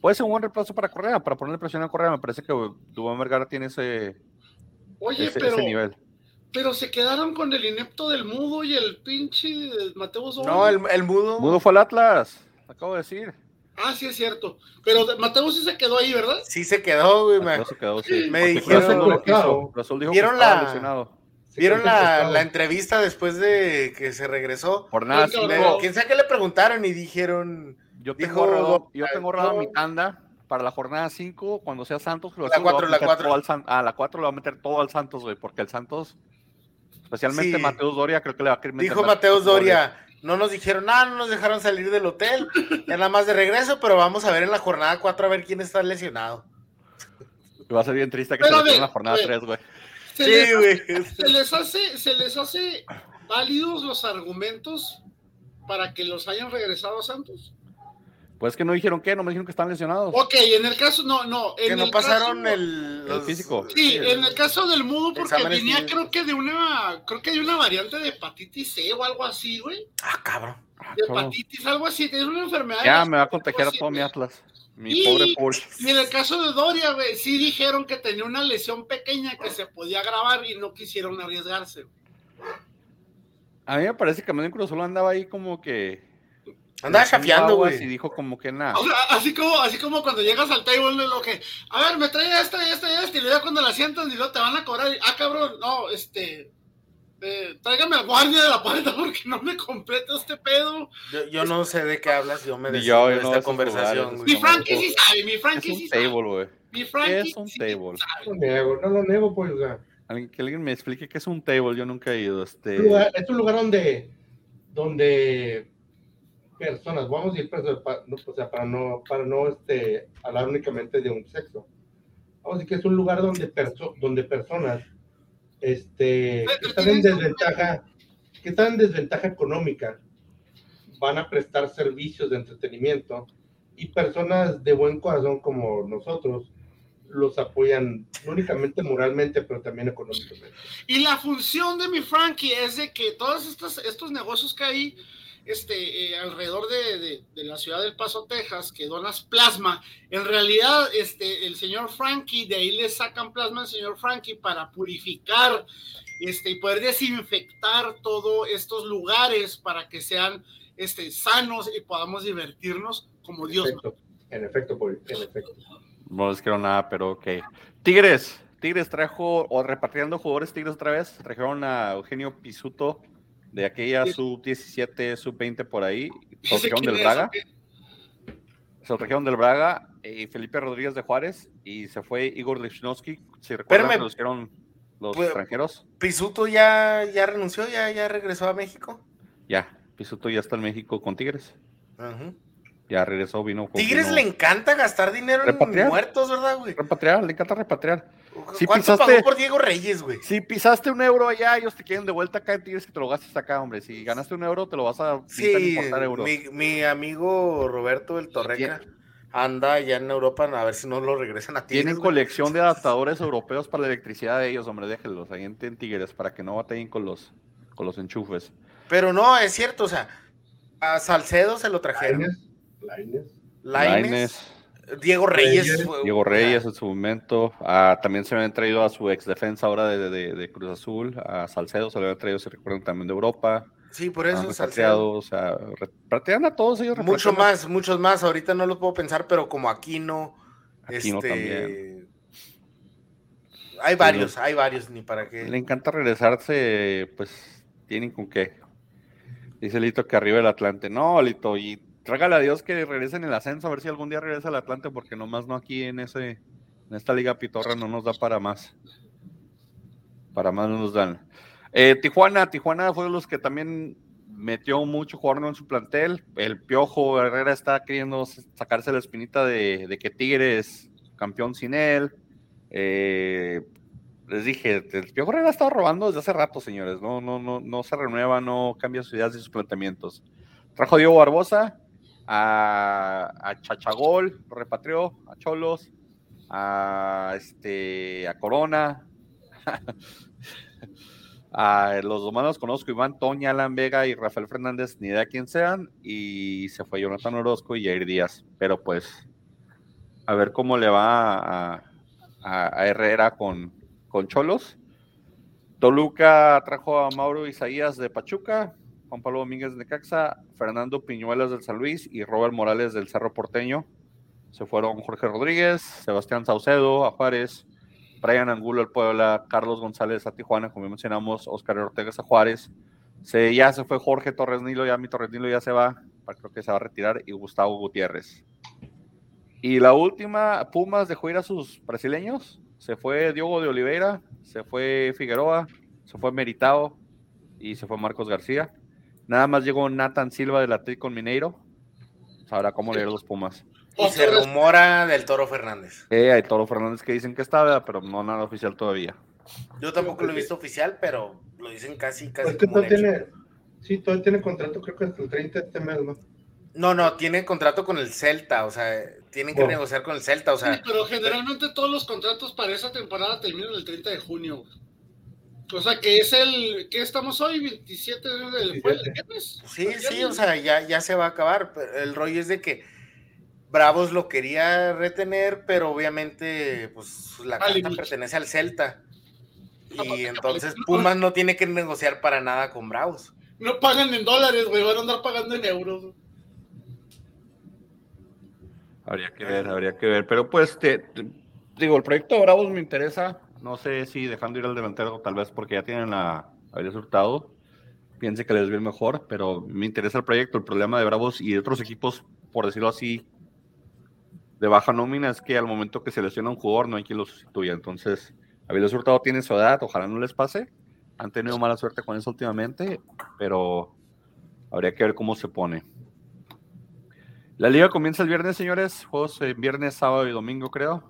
Puede ser un buen reemplazo para Correa, para ponerle presión a Correa. Me parece que Dubán Vergara tiene ese, Oye, pero, nivel. Pero se quedaron con el inepto del mudo y el pinche Mateo No, el, el, mudo. Mudo fue el Atlas, acabo de decir. Ah, sí es cierto. Pero Mateo sí se quedó ahí, ¿verdad? Sí se quedó, güey. Mateo se quedó, sí. Me dijeron. No dijo ¿Vieron la, ¿Vieron la, entrevista después de que se regresó? Por nada. ¿Quién sabe qué le preguntaron y dijeron? Yo tengo, ahorrado, yo tengo mi tanda para la jornada 5, cuando sea Santos. la 4, la 4. A la 4 le va a meter todo al Santos, güey, porque el Santos, especialmente Mateus Doria, creo que le va a querer meter Dijo Mateus Doria, no nos dijeron nada, no nos dejaron salir del hotel, ya nada más de regreso, pero vamos a ver en la jornada 4 a ver quién está lesionado. Va a ser bien triste que se en la jornada 3, güey. Se, les, se les hace, se les hace válidos los argumentos para que los hayan regresado a Santos. Pues que no dijeron que, no me dijeron que están lesionados. Ok, en el caso, no, no. En que no el pasaron caso, el, el físico. Sí, en el caso del mudo, porque venía, creo que de una, creo que de una variante de hepatitis C o algo así, güey. Ah, cabrón. Ah, De cabrón. hepatitis, algo así, es una enfermedad. Ya me va a contagiar a Sí, todo mi güey. Atlas. Mi Y- pobre Paul. Y en el caso de Doria, güey, sí dijeron que tenía una lesión pequeña que se podía agravar y no quisieron arriesgarse. A mí me parece que Manuel Cruz solo andaba ahí como que. Andaba aguas güey. Y dijo como que nada. O sea, así como, así como cuando llegas al table, lo que, a ver, me trae esta y esta y esta, y luego cuando la sientan y luego te van a cobrar, y, ah, cabrón, no, este, eh, tráigame al guardia de la puerta porque no me completo este pedo. Yo, yo no sé de qué hablas, yo me yo, de no, esta conversación. Mi Frankie sí sabe, mi Frankie sí sabe. table, güey. Mi Frankie Es un sí table. sabe. No lo niego, no lo niego, pues, o sea, Alguien, que alguien me explique qué es un table, yo nunca he ido. Este, es un lugar, es un lugar donde, donde personas, vamos a ir personas, pa- no, o sea, para no, para no este, hablar únicamente de un sexo. Vamos a decir que es un lugar donde, perso- donde personas este, que están en desventaja, que están en desventaja económica, van a prestar servicios de entretenimiento y personas de buen corazón como nosotros los apoyan no únicamente moralmente, pero también económicamente. Y la función de mi Frankie es de que todos estos, estos negocios que hay este, eh, alrededor de, de- de la ciudad del Paso, Texas, que donas plasma, en realidad este, el señor Frankie, de ahí le sacan plasma al señor Frankie para purificar este, y poder desinfectar todos estos lugares para que sean este, sanos y podamos divertirnos como Dios. En efecto, en efecto, Paul, en efecto. No les quiero nada, pero ok. Tigres. Tigres trajo, o repatriando jugadores Tigres otra vez, trajeron a Eugenio Pisuto de aquella Sí. sub-17, sub-20 por ahí. Se trajeron del Braga. Se lo trajeron del Braga y Felipe Rodríguez de Juárez y se fue Igor Lichnowsky. Si recuerdan, Espérame. los hicieron los Pues- extranjeros. Pisuto ya, ya renunció, ya, ya regresó a México. Ya, Pisuto ya está en México con Tigres. Ajá. Ya regresó, vino. Tigres vino- le encanta gastar dinero Repatriar. en muertos, ¿verdad, güey? Repatriar, le encanta repatriar. Sí ¿Cuánto pisaste- pagó por Diego Reyes, güey? Si pisaste un euro allá, ellos te quieren de vuelta acá en Tigres que te lo gastes acá, hombre. Si ganaste un euro, te lo vas a pintar Sí, importar euros. mi, mi amigo Roberto el Torreca anda allá en Europa a ver si no lo regresan a Tigres. Tienen colección de adaptadores europeos para la electricidad de ellos, hombre, déjenlos ahí en, en Tigres para que no batallen con los, con los enchufes. Pero no, es cierto, o sea, a Salcedo se lo trajeron. Lainez. Lainez, Lainez, Diego Reyes. Diego Reyes en su momento. ah, también se habían traído a su ex defensa ahora de, de- de Cruz Azul, a Salcedo, se lo habían traído, se recuerdan también de Europa. Sí, por Han eso Salcedo. repatriado, o sea, repatrian a todos ellos. Mucho más, muchos más. Ahorita no lo puedo pensar, pero como Aquino. Aquino este, también. Hay varios, hay varios, ni para qué. Le encanta regresarse, pues tienen con qué. Dice Lito que arriba el Atlante. No, Lito, y trágale a Dios que regresen el ascenso, a ver si algún día regresa el Atlante, porque nomás no aquí en ese, en esta liga pitorra no nos da para más. Para más no nos dan. Eh, Tijuana, Tijuana fue de los que también metió mucho jugador en su plantel. El Piojo Herrera está queriendo sacarse la espinita de, que Tigres campeón sin él. Eh, les dije, el Piojo Herrera ha estado robando desde hace rato, señores. No, no, no, no se renueva, no cambia sus ideas y sus planteamientos. Trajo Diego Barbosa, a, a Chachagol, repatrió, a Cholos, a este, a Corona, <laughs> a los demás los conozco, Iván Toña, Alan Vega y Rafael Fernández, ni idea quién sean, y se fue Jonathan Orozco y Jair Díaz. Pero pues, a ver cómo le va a, a- a Herrera con, con Cholos. Toluca trajo a Mauro Isaías de Pachuca, Juan Pablo Domínguez de Caxa, Fernando Piñuelas del San Luis y Robert Morales del Cerro Porteño. Se fueron Jorge Rodríguez, Sebastián Saucedo a Juárez, Brian Angulo al Puebla, Carlos González a Tijuana, como mencionamos, Oscar Ortega a Juárez. Se, ya se fue Jorge Torres Nilo, ya mi Torres Nilo ya se va, creo que se va a retirar, y Gustavo Gutiérrez. Y la última, Pumas dejó ir a sus brasileños. Se fue Diogo de Oliveira, se fue Figueroa, se fue Meritao y se fue Marcos García. Nada más llegó Nathan Silva del Atlético Mineiro. Sabrá cómo leer los Pumas. Y se rumora del Toro Fernández. Eh, hay Toro Fernández que dicen que está, ¿verdad? pero no nada oficial todavía. Yo tampoco lo he visto oficial, pero lo dicen casi, casi. Pues como tiene, sí, todavía tiene contrato, creo que hasta el 30 de este mes, ¿no? No, no, tiene contrato con el Celta, o sea, tienen que negociar con el Celta, o sea. Sí, pero generalmente todos los contratos para esa temporada terminan el 30 de junio. O sea, que es el, ¿qué estamos hoy? 27 del viernes. Sí, sí, o sea, ya, ya se va a acabar. El rollo es de que Bravos lo quería retener, pero obviamente, pues la carta pertenece al Celta. Ah, y entonces Pumas no tiene que negociar para nada con Bravos. No pagan en dólares, güey, van a andar pagando en euros. Habría que ver, habría que ver. Pero pues, te, digo, el proyecto Bravos me interesa. No sé si dejando ir al delantero, tal vez porque ya tienen a Ariel Hurtado. Piense que les viene mejor, pero me interesa el proyecto. El problema de Bravos y de otros equipos, por decirlo así, de baja nómina es que al momento que se lesiona un jugador no hay quien lo sustituya. Entonces, Avilés Hurtado tiene su edad, ojalá no les pase. Han tenido mala suerte con eso últimamente, pero habría que ver cómo se pone. La liga comienza el viernes, señores. Juegos en viernes, sábado y domingo, creo.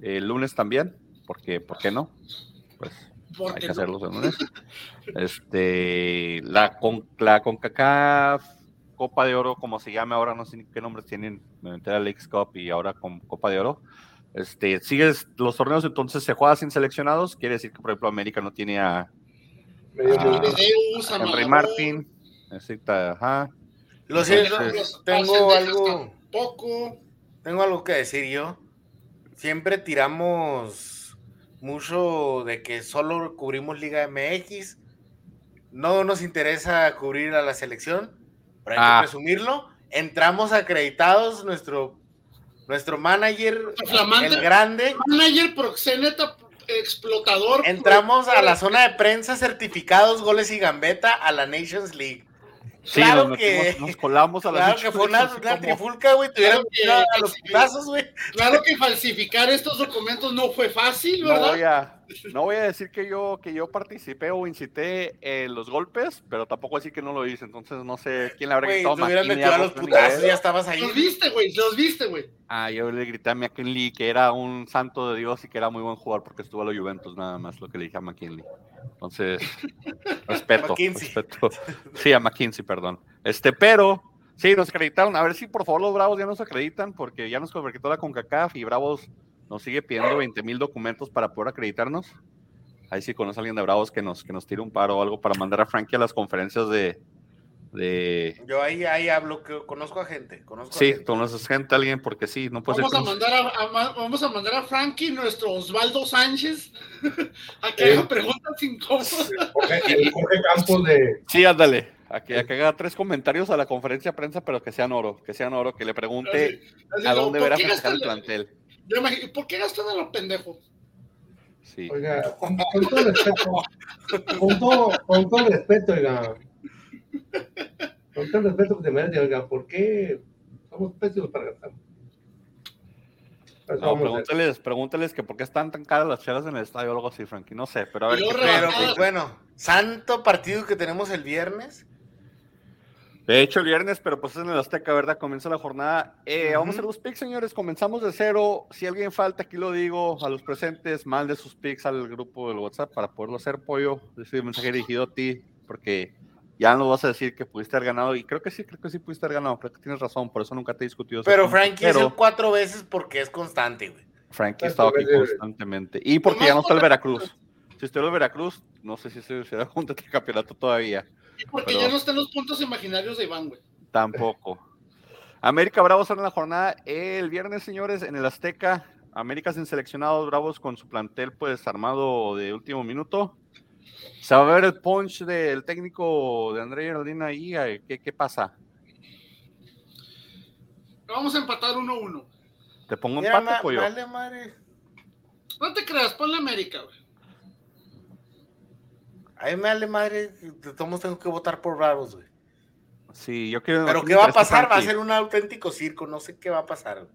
El lunes también, porque ¿por qué no? Pues hay que hacerlos el lunes. Este, la, con, la CONCACAF Copa de Oro, como se llame ahora, no sé qué nombres tienen, me a la Leagues Cup y ahora con Copa de Oro. Este, sigues los torneos, entonces se juega sin seleccionados. Quiere decir que, por ejemplo, América no tiene a, a Henry Martin. Necesita, ajá. Lo siento, tengo algo. Poco. Tengo algo que decir yo. Siempre tiramos mucho de que solo cubrimos Liga MX. No nos interesa cubrir a la selección, pero hay que ah. presumirlo. Entramos acreditados, nuestro, nuestro manager, el grande. Manager proxeneta explotador. Entramos a la zona de prensa, certificados, goles y gambeta a la Nations League. Sí, claro nos, que nos colamos a la Claro que fue una, trifulca, güey. Tuvieron que, a los putazos, güey. Claro que falsificar estos documentos no fue fácil, ¿verdad? No voy a, no voy a decir que yo, que yo participé o incité en los golpes, pero tampoco decir que no lo hice. Entonces no sé quién le habrá gritado a metido a los putazos, ya estabas ahí. Los viste, güey, los viste, güey. Ah, yo le grité a McKinley que era un santo de Dios y que era muy buen jugador porque estuvo a los Juventus, nada más lo que le dije a McKinley. Entonces, <laughs> respeto, respeto. Sí, a McKinsey, perdón. Este, pero, sí, nos acreditaron. A ver si por favor los Bravos ya nos acreditan, porque ya nos acreditó la CONCACAF y Bravos nos sigue pidiendo 20 mil documentos para poder acreditarnos. Ahí sí conoce alguien de Bravos que nos, que nos tire un paro o algo para mandar a Frankie a las conferencias de, de... Yo ahí, ahí hablo, que conozco a gente. Conozco sí, a gente. conoces gente, alguien, porque sí, no puede vamos ser. A mandar a, vamos a mandar a Frankie, nuestro Osvaldo Sánchez, <laughs> a que haga preguntas incómodas. <laughs> Jorge, Jorge Campos de. Sí, ándale. A que, a que, haga tres comentarios a la conferencia de prensa, pero que sean oro, que sean oro, que le pregunte a dónde verá fijar el plantel. Yo imagino, ¿por qué gastan a los pendejos? Sí. Oiga, con, con todo respeto, con todo, con todo respeto, oiga, con todo el respeto que te merece, oiga, ¿por qué somos pésimos para gastar? No, pregúntales, pregúntales que por qué están tan caras las chelas en el estadio o algo así, Frankie. No sé, pero a ver. Pero, pues, bueno, santo partido que tenemos el viernes. De hecho, el viernes, pero pues es en el Azteca, ¿verdad? Comienza la jornada. Eh, vamos a hacer los picks, señores. Comenzamos de cero. Si alguien falta, aquí lo digo a los presentes, mande sus picks al grupo del WhatsApp para poderlo hacer, pollo. Ese mensaje dirigido a ti, porque ya no vas a decir que pudiste haber ganado, y creo que sí, creo que sí pudiste haber ganado, creo que tienes razón, por eso nunca te he discutido. Pero Frankie es el cuatro veces porque es constante, güey. Frankie estado aquí constantemente. Y porque ya no está el Veracruz. Si estoy el Veracruz, no sé si se, da junto <laughs> el campeonato todavía. Porque ya no están los puntos imaginarios de Iván, güey. Tampoco. América Bravos en la jornada el viernes, señores, en el Azteca. América sin seleccionados, Bravos con su plantel pues armado de último minuto. Se va a ver el punch del técnico de André Geraldine ahí. ¿Qué, ¿Qué, pasa? Vamos a empatar 1-1. Te pongo un empate, pollo. No te creas, ponle América, güey. A mí me vale madre, todos tengo que votar por Bravos, güey. Sí, yo quiero. Pero ¿qué va a pasar? Va a ser un auténtico circo, no sé qué va a pasar.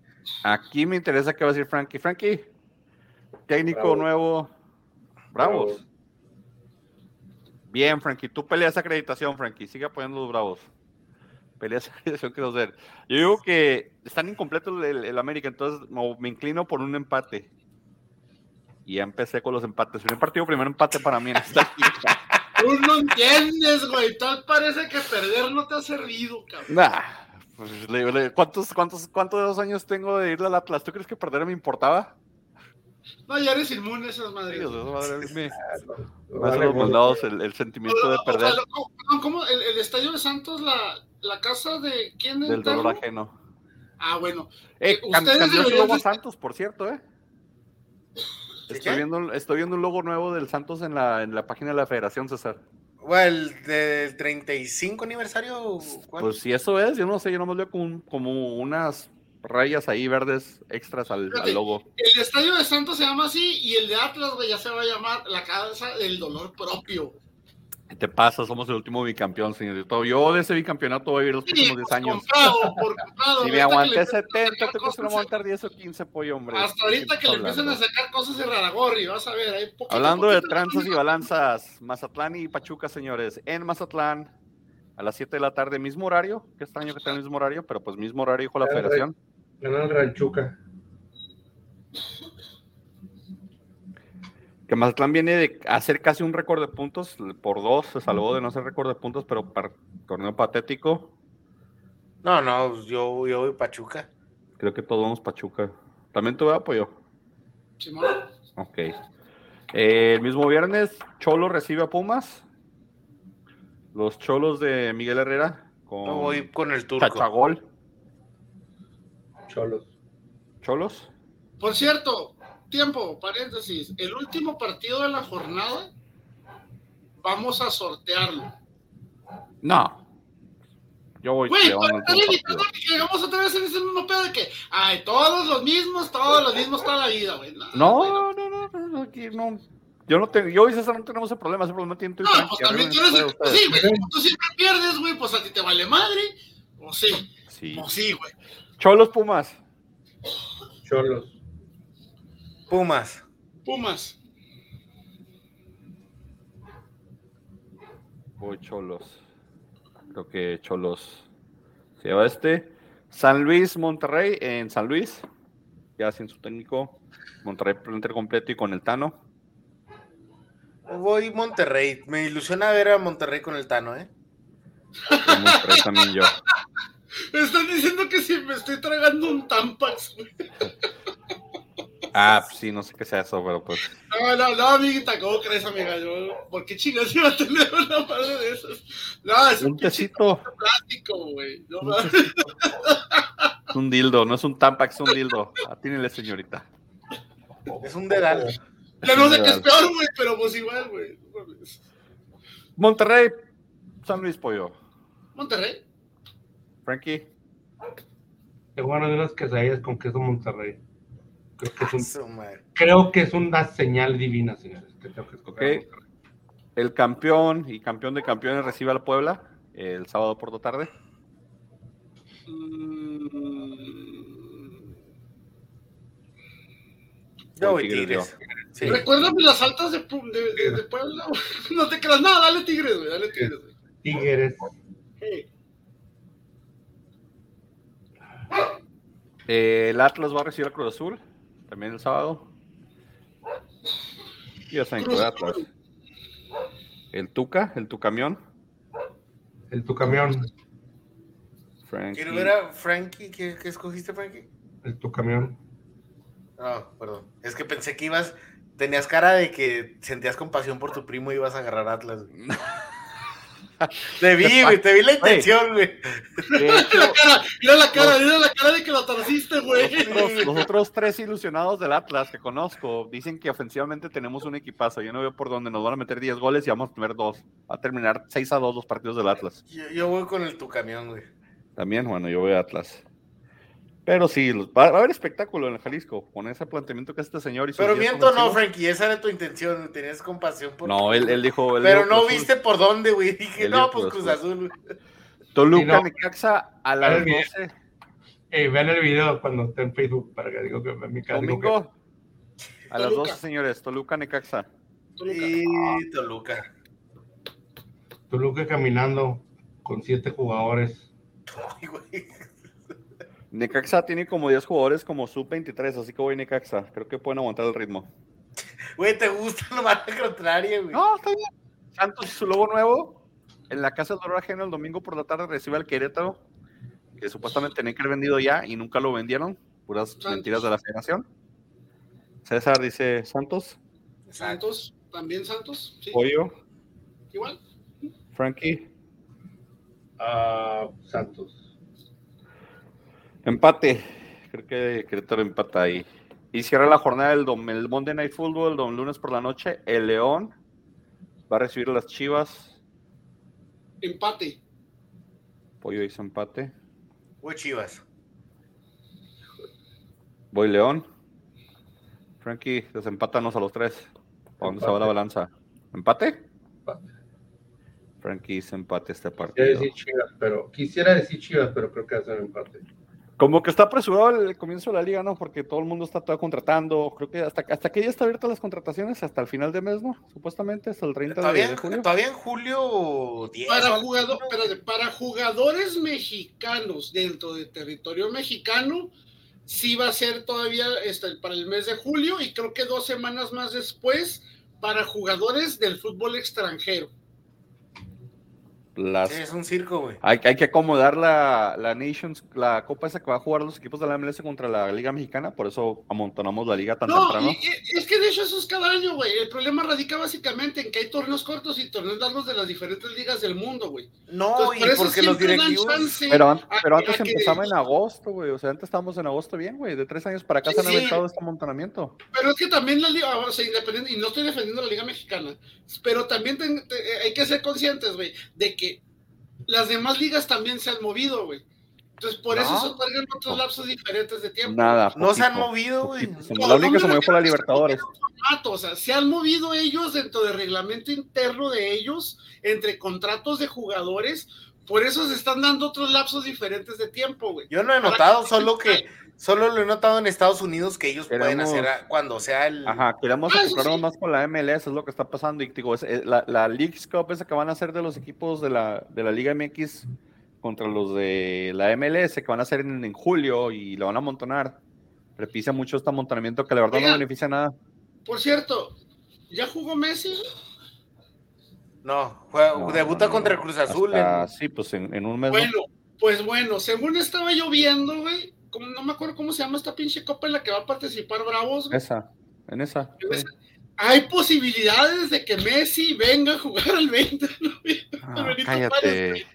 Aquí me interesa qué va a decir Frankie. Frankie, técnico nuevo. Bravos. Bien, Frankie, tú peleas acreditación, Frankie. Sigue apoyando a los Bravos. Peleas <laughs> acreditación, quiero ver. Yo digo que están incompletos el, el América, entonces me inclino por un empate. Y ya empecé con los empates. Un partido primer empate para mí en esta <laughs> Tú no entiendes, güey. Tal parece que perder no te ha servido, cabrón. Nah, pues, le- le- ¿cuántos, cuántos, ¿Cuántos años tengo de ir al Atlas? ¿Tú crees que perder me importaba? No, ya eres inmune a esas madres. A dar me- <laughs> me Vale, hace los mandados el, el sentimiento de O sea, perder ¿cómo-. ¿El, el estadio de Santos, la, la casa de quién del enterró? dolor ajeno. Ah, bueno. Eh, Eh, ustedes cambió su logo a Santos, por cierto, ¿eh? ¿Sí Estoy viendo, estoy viendo un logo nuevo del Santos en la, en la página de la Federación, César. Bueno, el del 35 aniversario. ¿cuál? Pues si eso es, yo no sé, yo nomás veo como, un- como unas rayas ahí verdes extras al, al logo. El estadio de Santos se llama así y el de Atlas, ya se va a llamar la casa del dolor propio. ¿Qué te pasa? Somos el último bicampeón, señorito. Yo de ese bicampeonato voy a vivir los Sí, próximos 10 por años. comprado, por comprado. <laughs> Si me aguanté le empiecen a 70, sacar te cosas- aguantar 10 o 15, pollo, hombre. Hasta ahorita que le Hablando. empiecen a sacar cosas de Raragorri, vas a ver, hay poquito, Hablando de poquito. tranzas y balanzas, Mazatlán y Pachuca, señores. En Mazatlán, a las 7 de la tarde, mismo horario. Qué extraño que tenga el mismo horario, pero pues mismo horario, dijo la Ah, federación. Ganó el Ranchuca. Que Mazatlán viene de hacer casi un récord de puntos. Por dos se salvó de no hacer récord de puntos, pero para torneo patético. No, no, yo, yo voy Pachuca. Creo que todos vamos Pachuca. ¿También tuve apoyo? Simón. Ok. Eh, el mismo viernes, Cholo recibe a Pumas. Los Cholos de Miguel Herrera con Yo voy con el turco. Chachagol. Cholos. Cholos. Por cierto, tiempo, paréntesis. El último partido de la jornada, vamos a sortearlo. No. Yo voy Güey, último evitando que llegamos otra vez en ese mismo pedo de que, ay, todos los mismos, todos los mismos toda la vida, güey. No, no, no, no, no, aquí no. Yo no tengo, yo y César no tenemos ese problema, ese problema tiene tú No, pues también tú eres el... Sí, güey, tú siempre pierdes, güey, pues a ti te vale madre. O sí, Sí. o sí, güey. Cholos Pumas. Cholos. Pumas. Pumas. Voy Cholos. Creo que Cholos se lleva este. San Luis, Monterrey, en San Luis. Ya sin su técnico. Monterrey plantel completo y con el Tano. Voy Monterrey. Me ilusiona ver a Monterrey con el Tano, ¿eh? En Monterrey también yo. Me <laughs> están diciendo que si me estoy tragando un Tampax, güey. <laughs> Ah, pues sí, no sé qué sea eso, pero pues. No, no, no, amiguita, ¿cómo crees, amiga? Yo, ¿por qué chingas iba a tener una madre de esas? No, es un Un tecito. plástico, güey. No, Un. Es un dildo, no es un tampax, es un dildo. Atínele, señorita. Es un dedal. Ya no sé qué es peor, güey, pero pues igual, güey. Monterrey, San Luis Pollo. Monterrey. Frankie. Tengo ganas de unas quesadillas con queso Monterrey. Creo que es, un- Su madre. creo que es una señal divina, señores. Que tengo que. El campeón y campeón de campeones recibe al Puebla el sábado por la tarde. Mm, Yo voy Tigres, Tigres. Sí. Recuérdame las altas de, Pu- de, de, de Puebla. <laughs> No te creas nada, dale Tigres, güey, dale Tigres, güey. Tigres. Sí. Eh, el Atlas va a recibir al Cruz Azul también el sábado. Y ya saben que Cruz el Atlas. El Tuca, el Tucamión. El tu camión. Frankie. Quiero ver a Frankie. ¿Qué, qué escogiste, Frankie? El tu camión. Ah, perdón. Es que pensé que ibas. Tenías cara de que sentías compasión por tu primo y ibas a agarrar Atlas. <laughs> <laughs> Te vi, güey. Te vi la intención, güey. Cara, mira la cara, mira la cara de que lo torciste, güey. los, los otros tres ilusionados del Atlas que conozco dicen que ofensivamente tenemos un equipazo. Yo no veo por dónde nos van a meter 10 goles y vamos a tener dos. Va a terminar 6 a 2 los partidos del Atlas. Yo, yo voy con el tu camión, güey. También, bueno, yo voy a Atlas. Pero sí, va, va a haber espectáculo en el Jalisco con ese planteamiento que este señor hizo. Pero miento, no, Frankie. Esa era tu intención. güey, Tenías compasión por. No, él, él dijo. él Pero dijo no Cruz Azul. viste por dónde, güey. Dije, Él no, pues Cruz Cruz Azul, güey. Toluca, Sí, no. Necaxa a las Era bien. 12. Eh, vean el video cuando esté en Facebook para que digo que mi casa. que- Domingo. A las Toluca. 12, señores. Toluca, Necaxa. Toluca. Y Toluca. Toluca caminando con siete jugadores. Ay, güey. Necaxa tiene como 10 jugadores como sub-23, así que voy Necaxa. Creo que pueden aguantar el ritmo. Güey, te gusta <laughs> nomás la contraria, güey. No, está bien. Santos y su logo nuevo. En la casa del dolor ajeno el domingo por la tarde recibe al Querétaro, que supuestamente tenía que haber vendido ya y nunca lo vendieron. Puras Santos. mentiras de la federación. César dice Santos, Santos, también Santos, sí, Pollo, igual. Frankie. Ah, Santos. Empate. Creo que Querétaro empata ahí. Y cierra la jornada del dom- el Monday Night Football, el dom- lunes por la noche. El León va a recibir a las Chivas. Empate. Pollo hizo empate. Güey, Chivas. Voy León. Frankie, desempátanos a los tres. ¿Para dónde se va la balanza? ¿Empate? Empate. Frankie hizo empate este Quisiera partido. decir Chivas, pero quisiera decir Chivas, pero creo que va a ser empate. Como que está apresurado el comienzo de la liga, ¿no? Porque todo el mundo está todavía contratando. Creo que hasta, hasta que ya está abiertas las contrataciones, hasta el final de mes, ¿no? Supuestamente hasta el 30 de, Todavía, de julio. todavía en julio 10. Para, jugador, para jugadores mexicanos dentro de territorio mexicano, sí va a ser todavía este, para el mes de julio y creo que dos semanas más después para jugadores del fútbol extranjero. Las, Sí, es un circo, güey. hay, hay que acomodar la, la Nations, la copa esa que va a jugar los equipos de la MLS contra la Liga Mexicana, por eso amontonamos la liga tan No, temprano. y- y- es que de hecho eso es cada año, güey. El problema radica básicamente en que hay torneos cortos y torneos largos de las diferentes ligas del mundo, güey. No, Entonces, y por eso porque los directivos. Pero, an- a pero antes que- empezaba en agosto, güey. O sea, antes estábamos en agosto bien, güey. De tres años para acá Sí, se han sí. aventado este amontonamiento. Pero es que también la liga, o sea, independiente, y no estoy defendiendo la liga mexicana, pero también te- hay que ser conscientes, güey, de que las demás ligas también se han movido, güey. Entonces, por eso se otorgan otros lapsos diferentes de tiempo. Nada. No se han movido, güey. No, La única que se me movió fue la Libertadores. formato, o sea, se han movido ellos dentro del reglamento interno de ellos, entre contratos de jugadores, por eso se están dando otros lapsos diferentes de tiempo, güey. Yo no he notado, solo que. Solo lo he notado en Estados Unidos que ellos pueden hacer a- cuando sea el. Ajá, queremos Ah, sí. más con la MLS, es lo que está pasando. Y digo, es, es la, la Leagues Cup esa que van a hacer de los equipos de la, de la Liga MX contra los de la MLS, que van a hacer en, en julio y lo van a amontonar. Repicia mucho este amontonamiento que la verdad no beneficia nada. Por cierto, ¿ya jugó Messi? No, juega- No, debuta no, no, contra no. Cruz Azul. Hasta- en- Sí, pues en, en un mes. ¿no? Bueno, pues bueno, según estaba lloviendo, güey, como no me acuerdo cómo se llama esta pinche copa en la que va a participar Bravos, güey. Esa, en esa. En sí. esa. Hay posibilidades de que Messi venga a jugar el 20 de noviembre. Ah, cállate.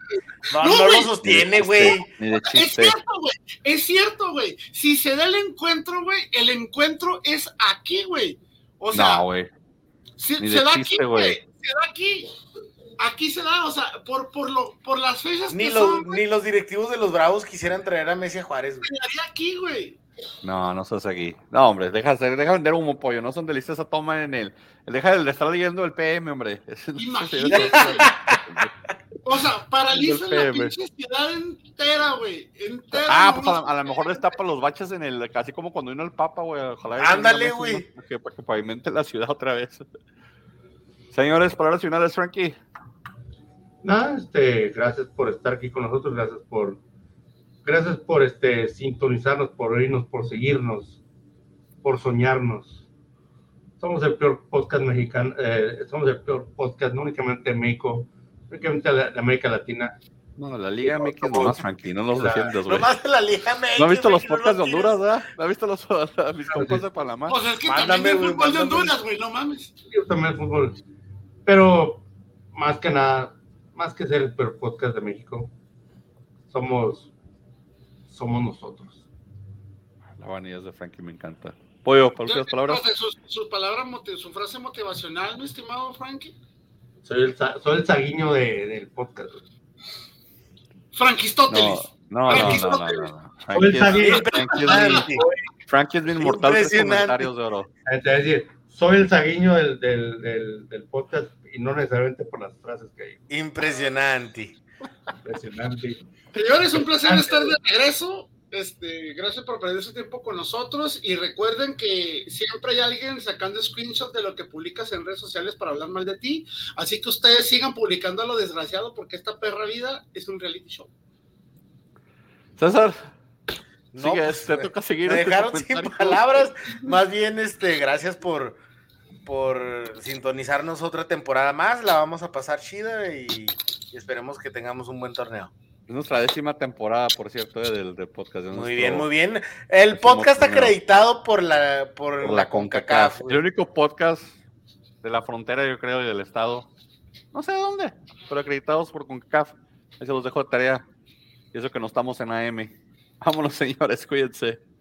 No, No, no, güey. lo sostiene, güey. Es cierto, güey. Es cierto, güey. Si se da el encuentro, güey, el encuentro es aquí, güey. O sea, No, güey. se, se da chiste, aquí, güey. Se da aquí. Aquí se da, o sea, por, por, lo, por las fechas Ni, que los, son, güey, ni los directivos de los Bravos quisieran traer a Messi a Juárez, güey. aquí. No, no seas aquí. No, hombre, deja, deja vender humo pollo. No son delicias esa toma en el. Deja de estar leyendo el PM, hombre. <laughs> Imagínate. O sea, paralizan la pinche ciudad entera, güey. Entera. Ah, pues a, lo mejor destapa los baches en el. Así como cuando vino el Papa, güey. Ándale, güey. Para que, para que pavimente la ciudad otra vez. Señores, palabras finales, Frankie. Nada, este, gracias por estar aquí con nosotros, gracias por, gracias por este, sintonizarnos, por oírnos, por seguirnos, por soñarnos. Somos el peor podcast mexicano, eh, somos el peor podcast, no únicamente de México, únicamente de, de América Latina. No, la Liga MX nomás, Frankie. No nos La- defiendes, güey. Nomás de la Liga MX, ¿No has visto los no podcasts de Honduras, verdad? ¿No has visto los, mis compas de Panamá? Pues es que Mándame, también el fútbol de. Honduras, güey, no mames. Yo también fútbol, pero más que nada, más que ser el peor podcast de México, somos, somos nosotros. La vanidad de Frankie me encanta. Pollo, ¿para últimas palabras? Entonces, Su, su palabra, mote- su frase motivacional, mi estimado Frankie. Soy el, soy el saguiño de- del podcast. Franquistóteles. no, no, no, no, no, Frankie es-. Frankie es bien- Frankie es bien mortal de Impresionante. comentarios de oro. Es decir, soy el saguiño del, del, del, del podcast y no necesariamente por las frases que digo. Impresionante. Impresionante. Señores, un placer estar de regreso. Este, gracias por perder su tiempo con nosotros y recuerden que siempre hay alguien sacando screenshots de lo que publicas en redes sociales para hablar mal de ti, así que ustedes sigan publicando a lo desgraciado porque esta perra vida es un reality show. César, No, sigue, pues, te toca seguir. me este dejaron sin palabras. Más bien, este, gracias por, por sintonizarnos otra temporada más. La vamos a pasar chida y, esperemos que tengamos un buen torneo. Es nuestra décima temporada, por cierto, del, podcast. muy bien, muy bien. El podcast acreditado por la, por, la, CONCACAF. El único podcast de la frontera, yo creo, y del estado. No sé de dónde, pero acreditados por CONCACAF. Ahí se los dejo de tarea. Y eso que no estamos en AM. Vámonos, <laughs> señores, cuídense.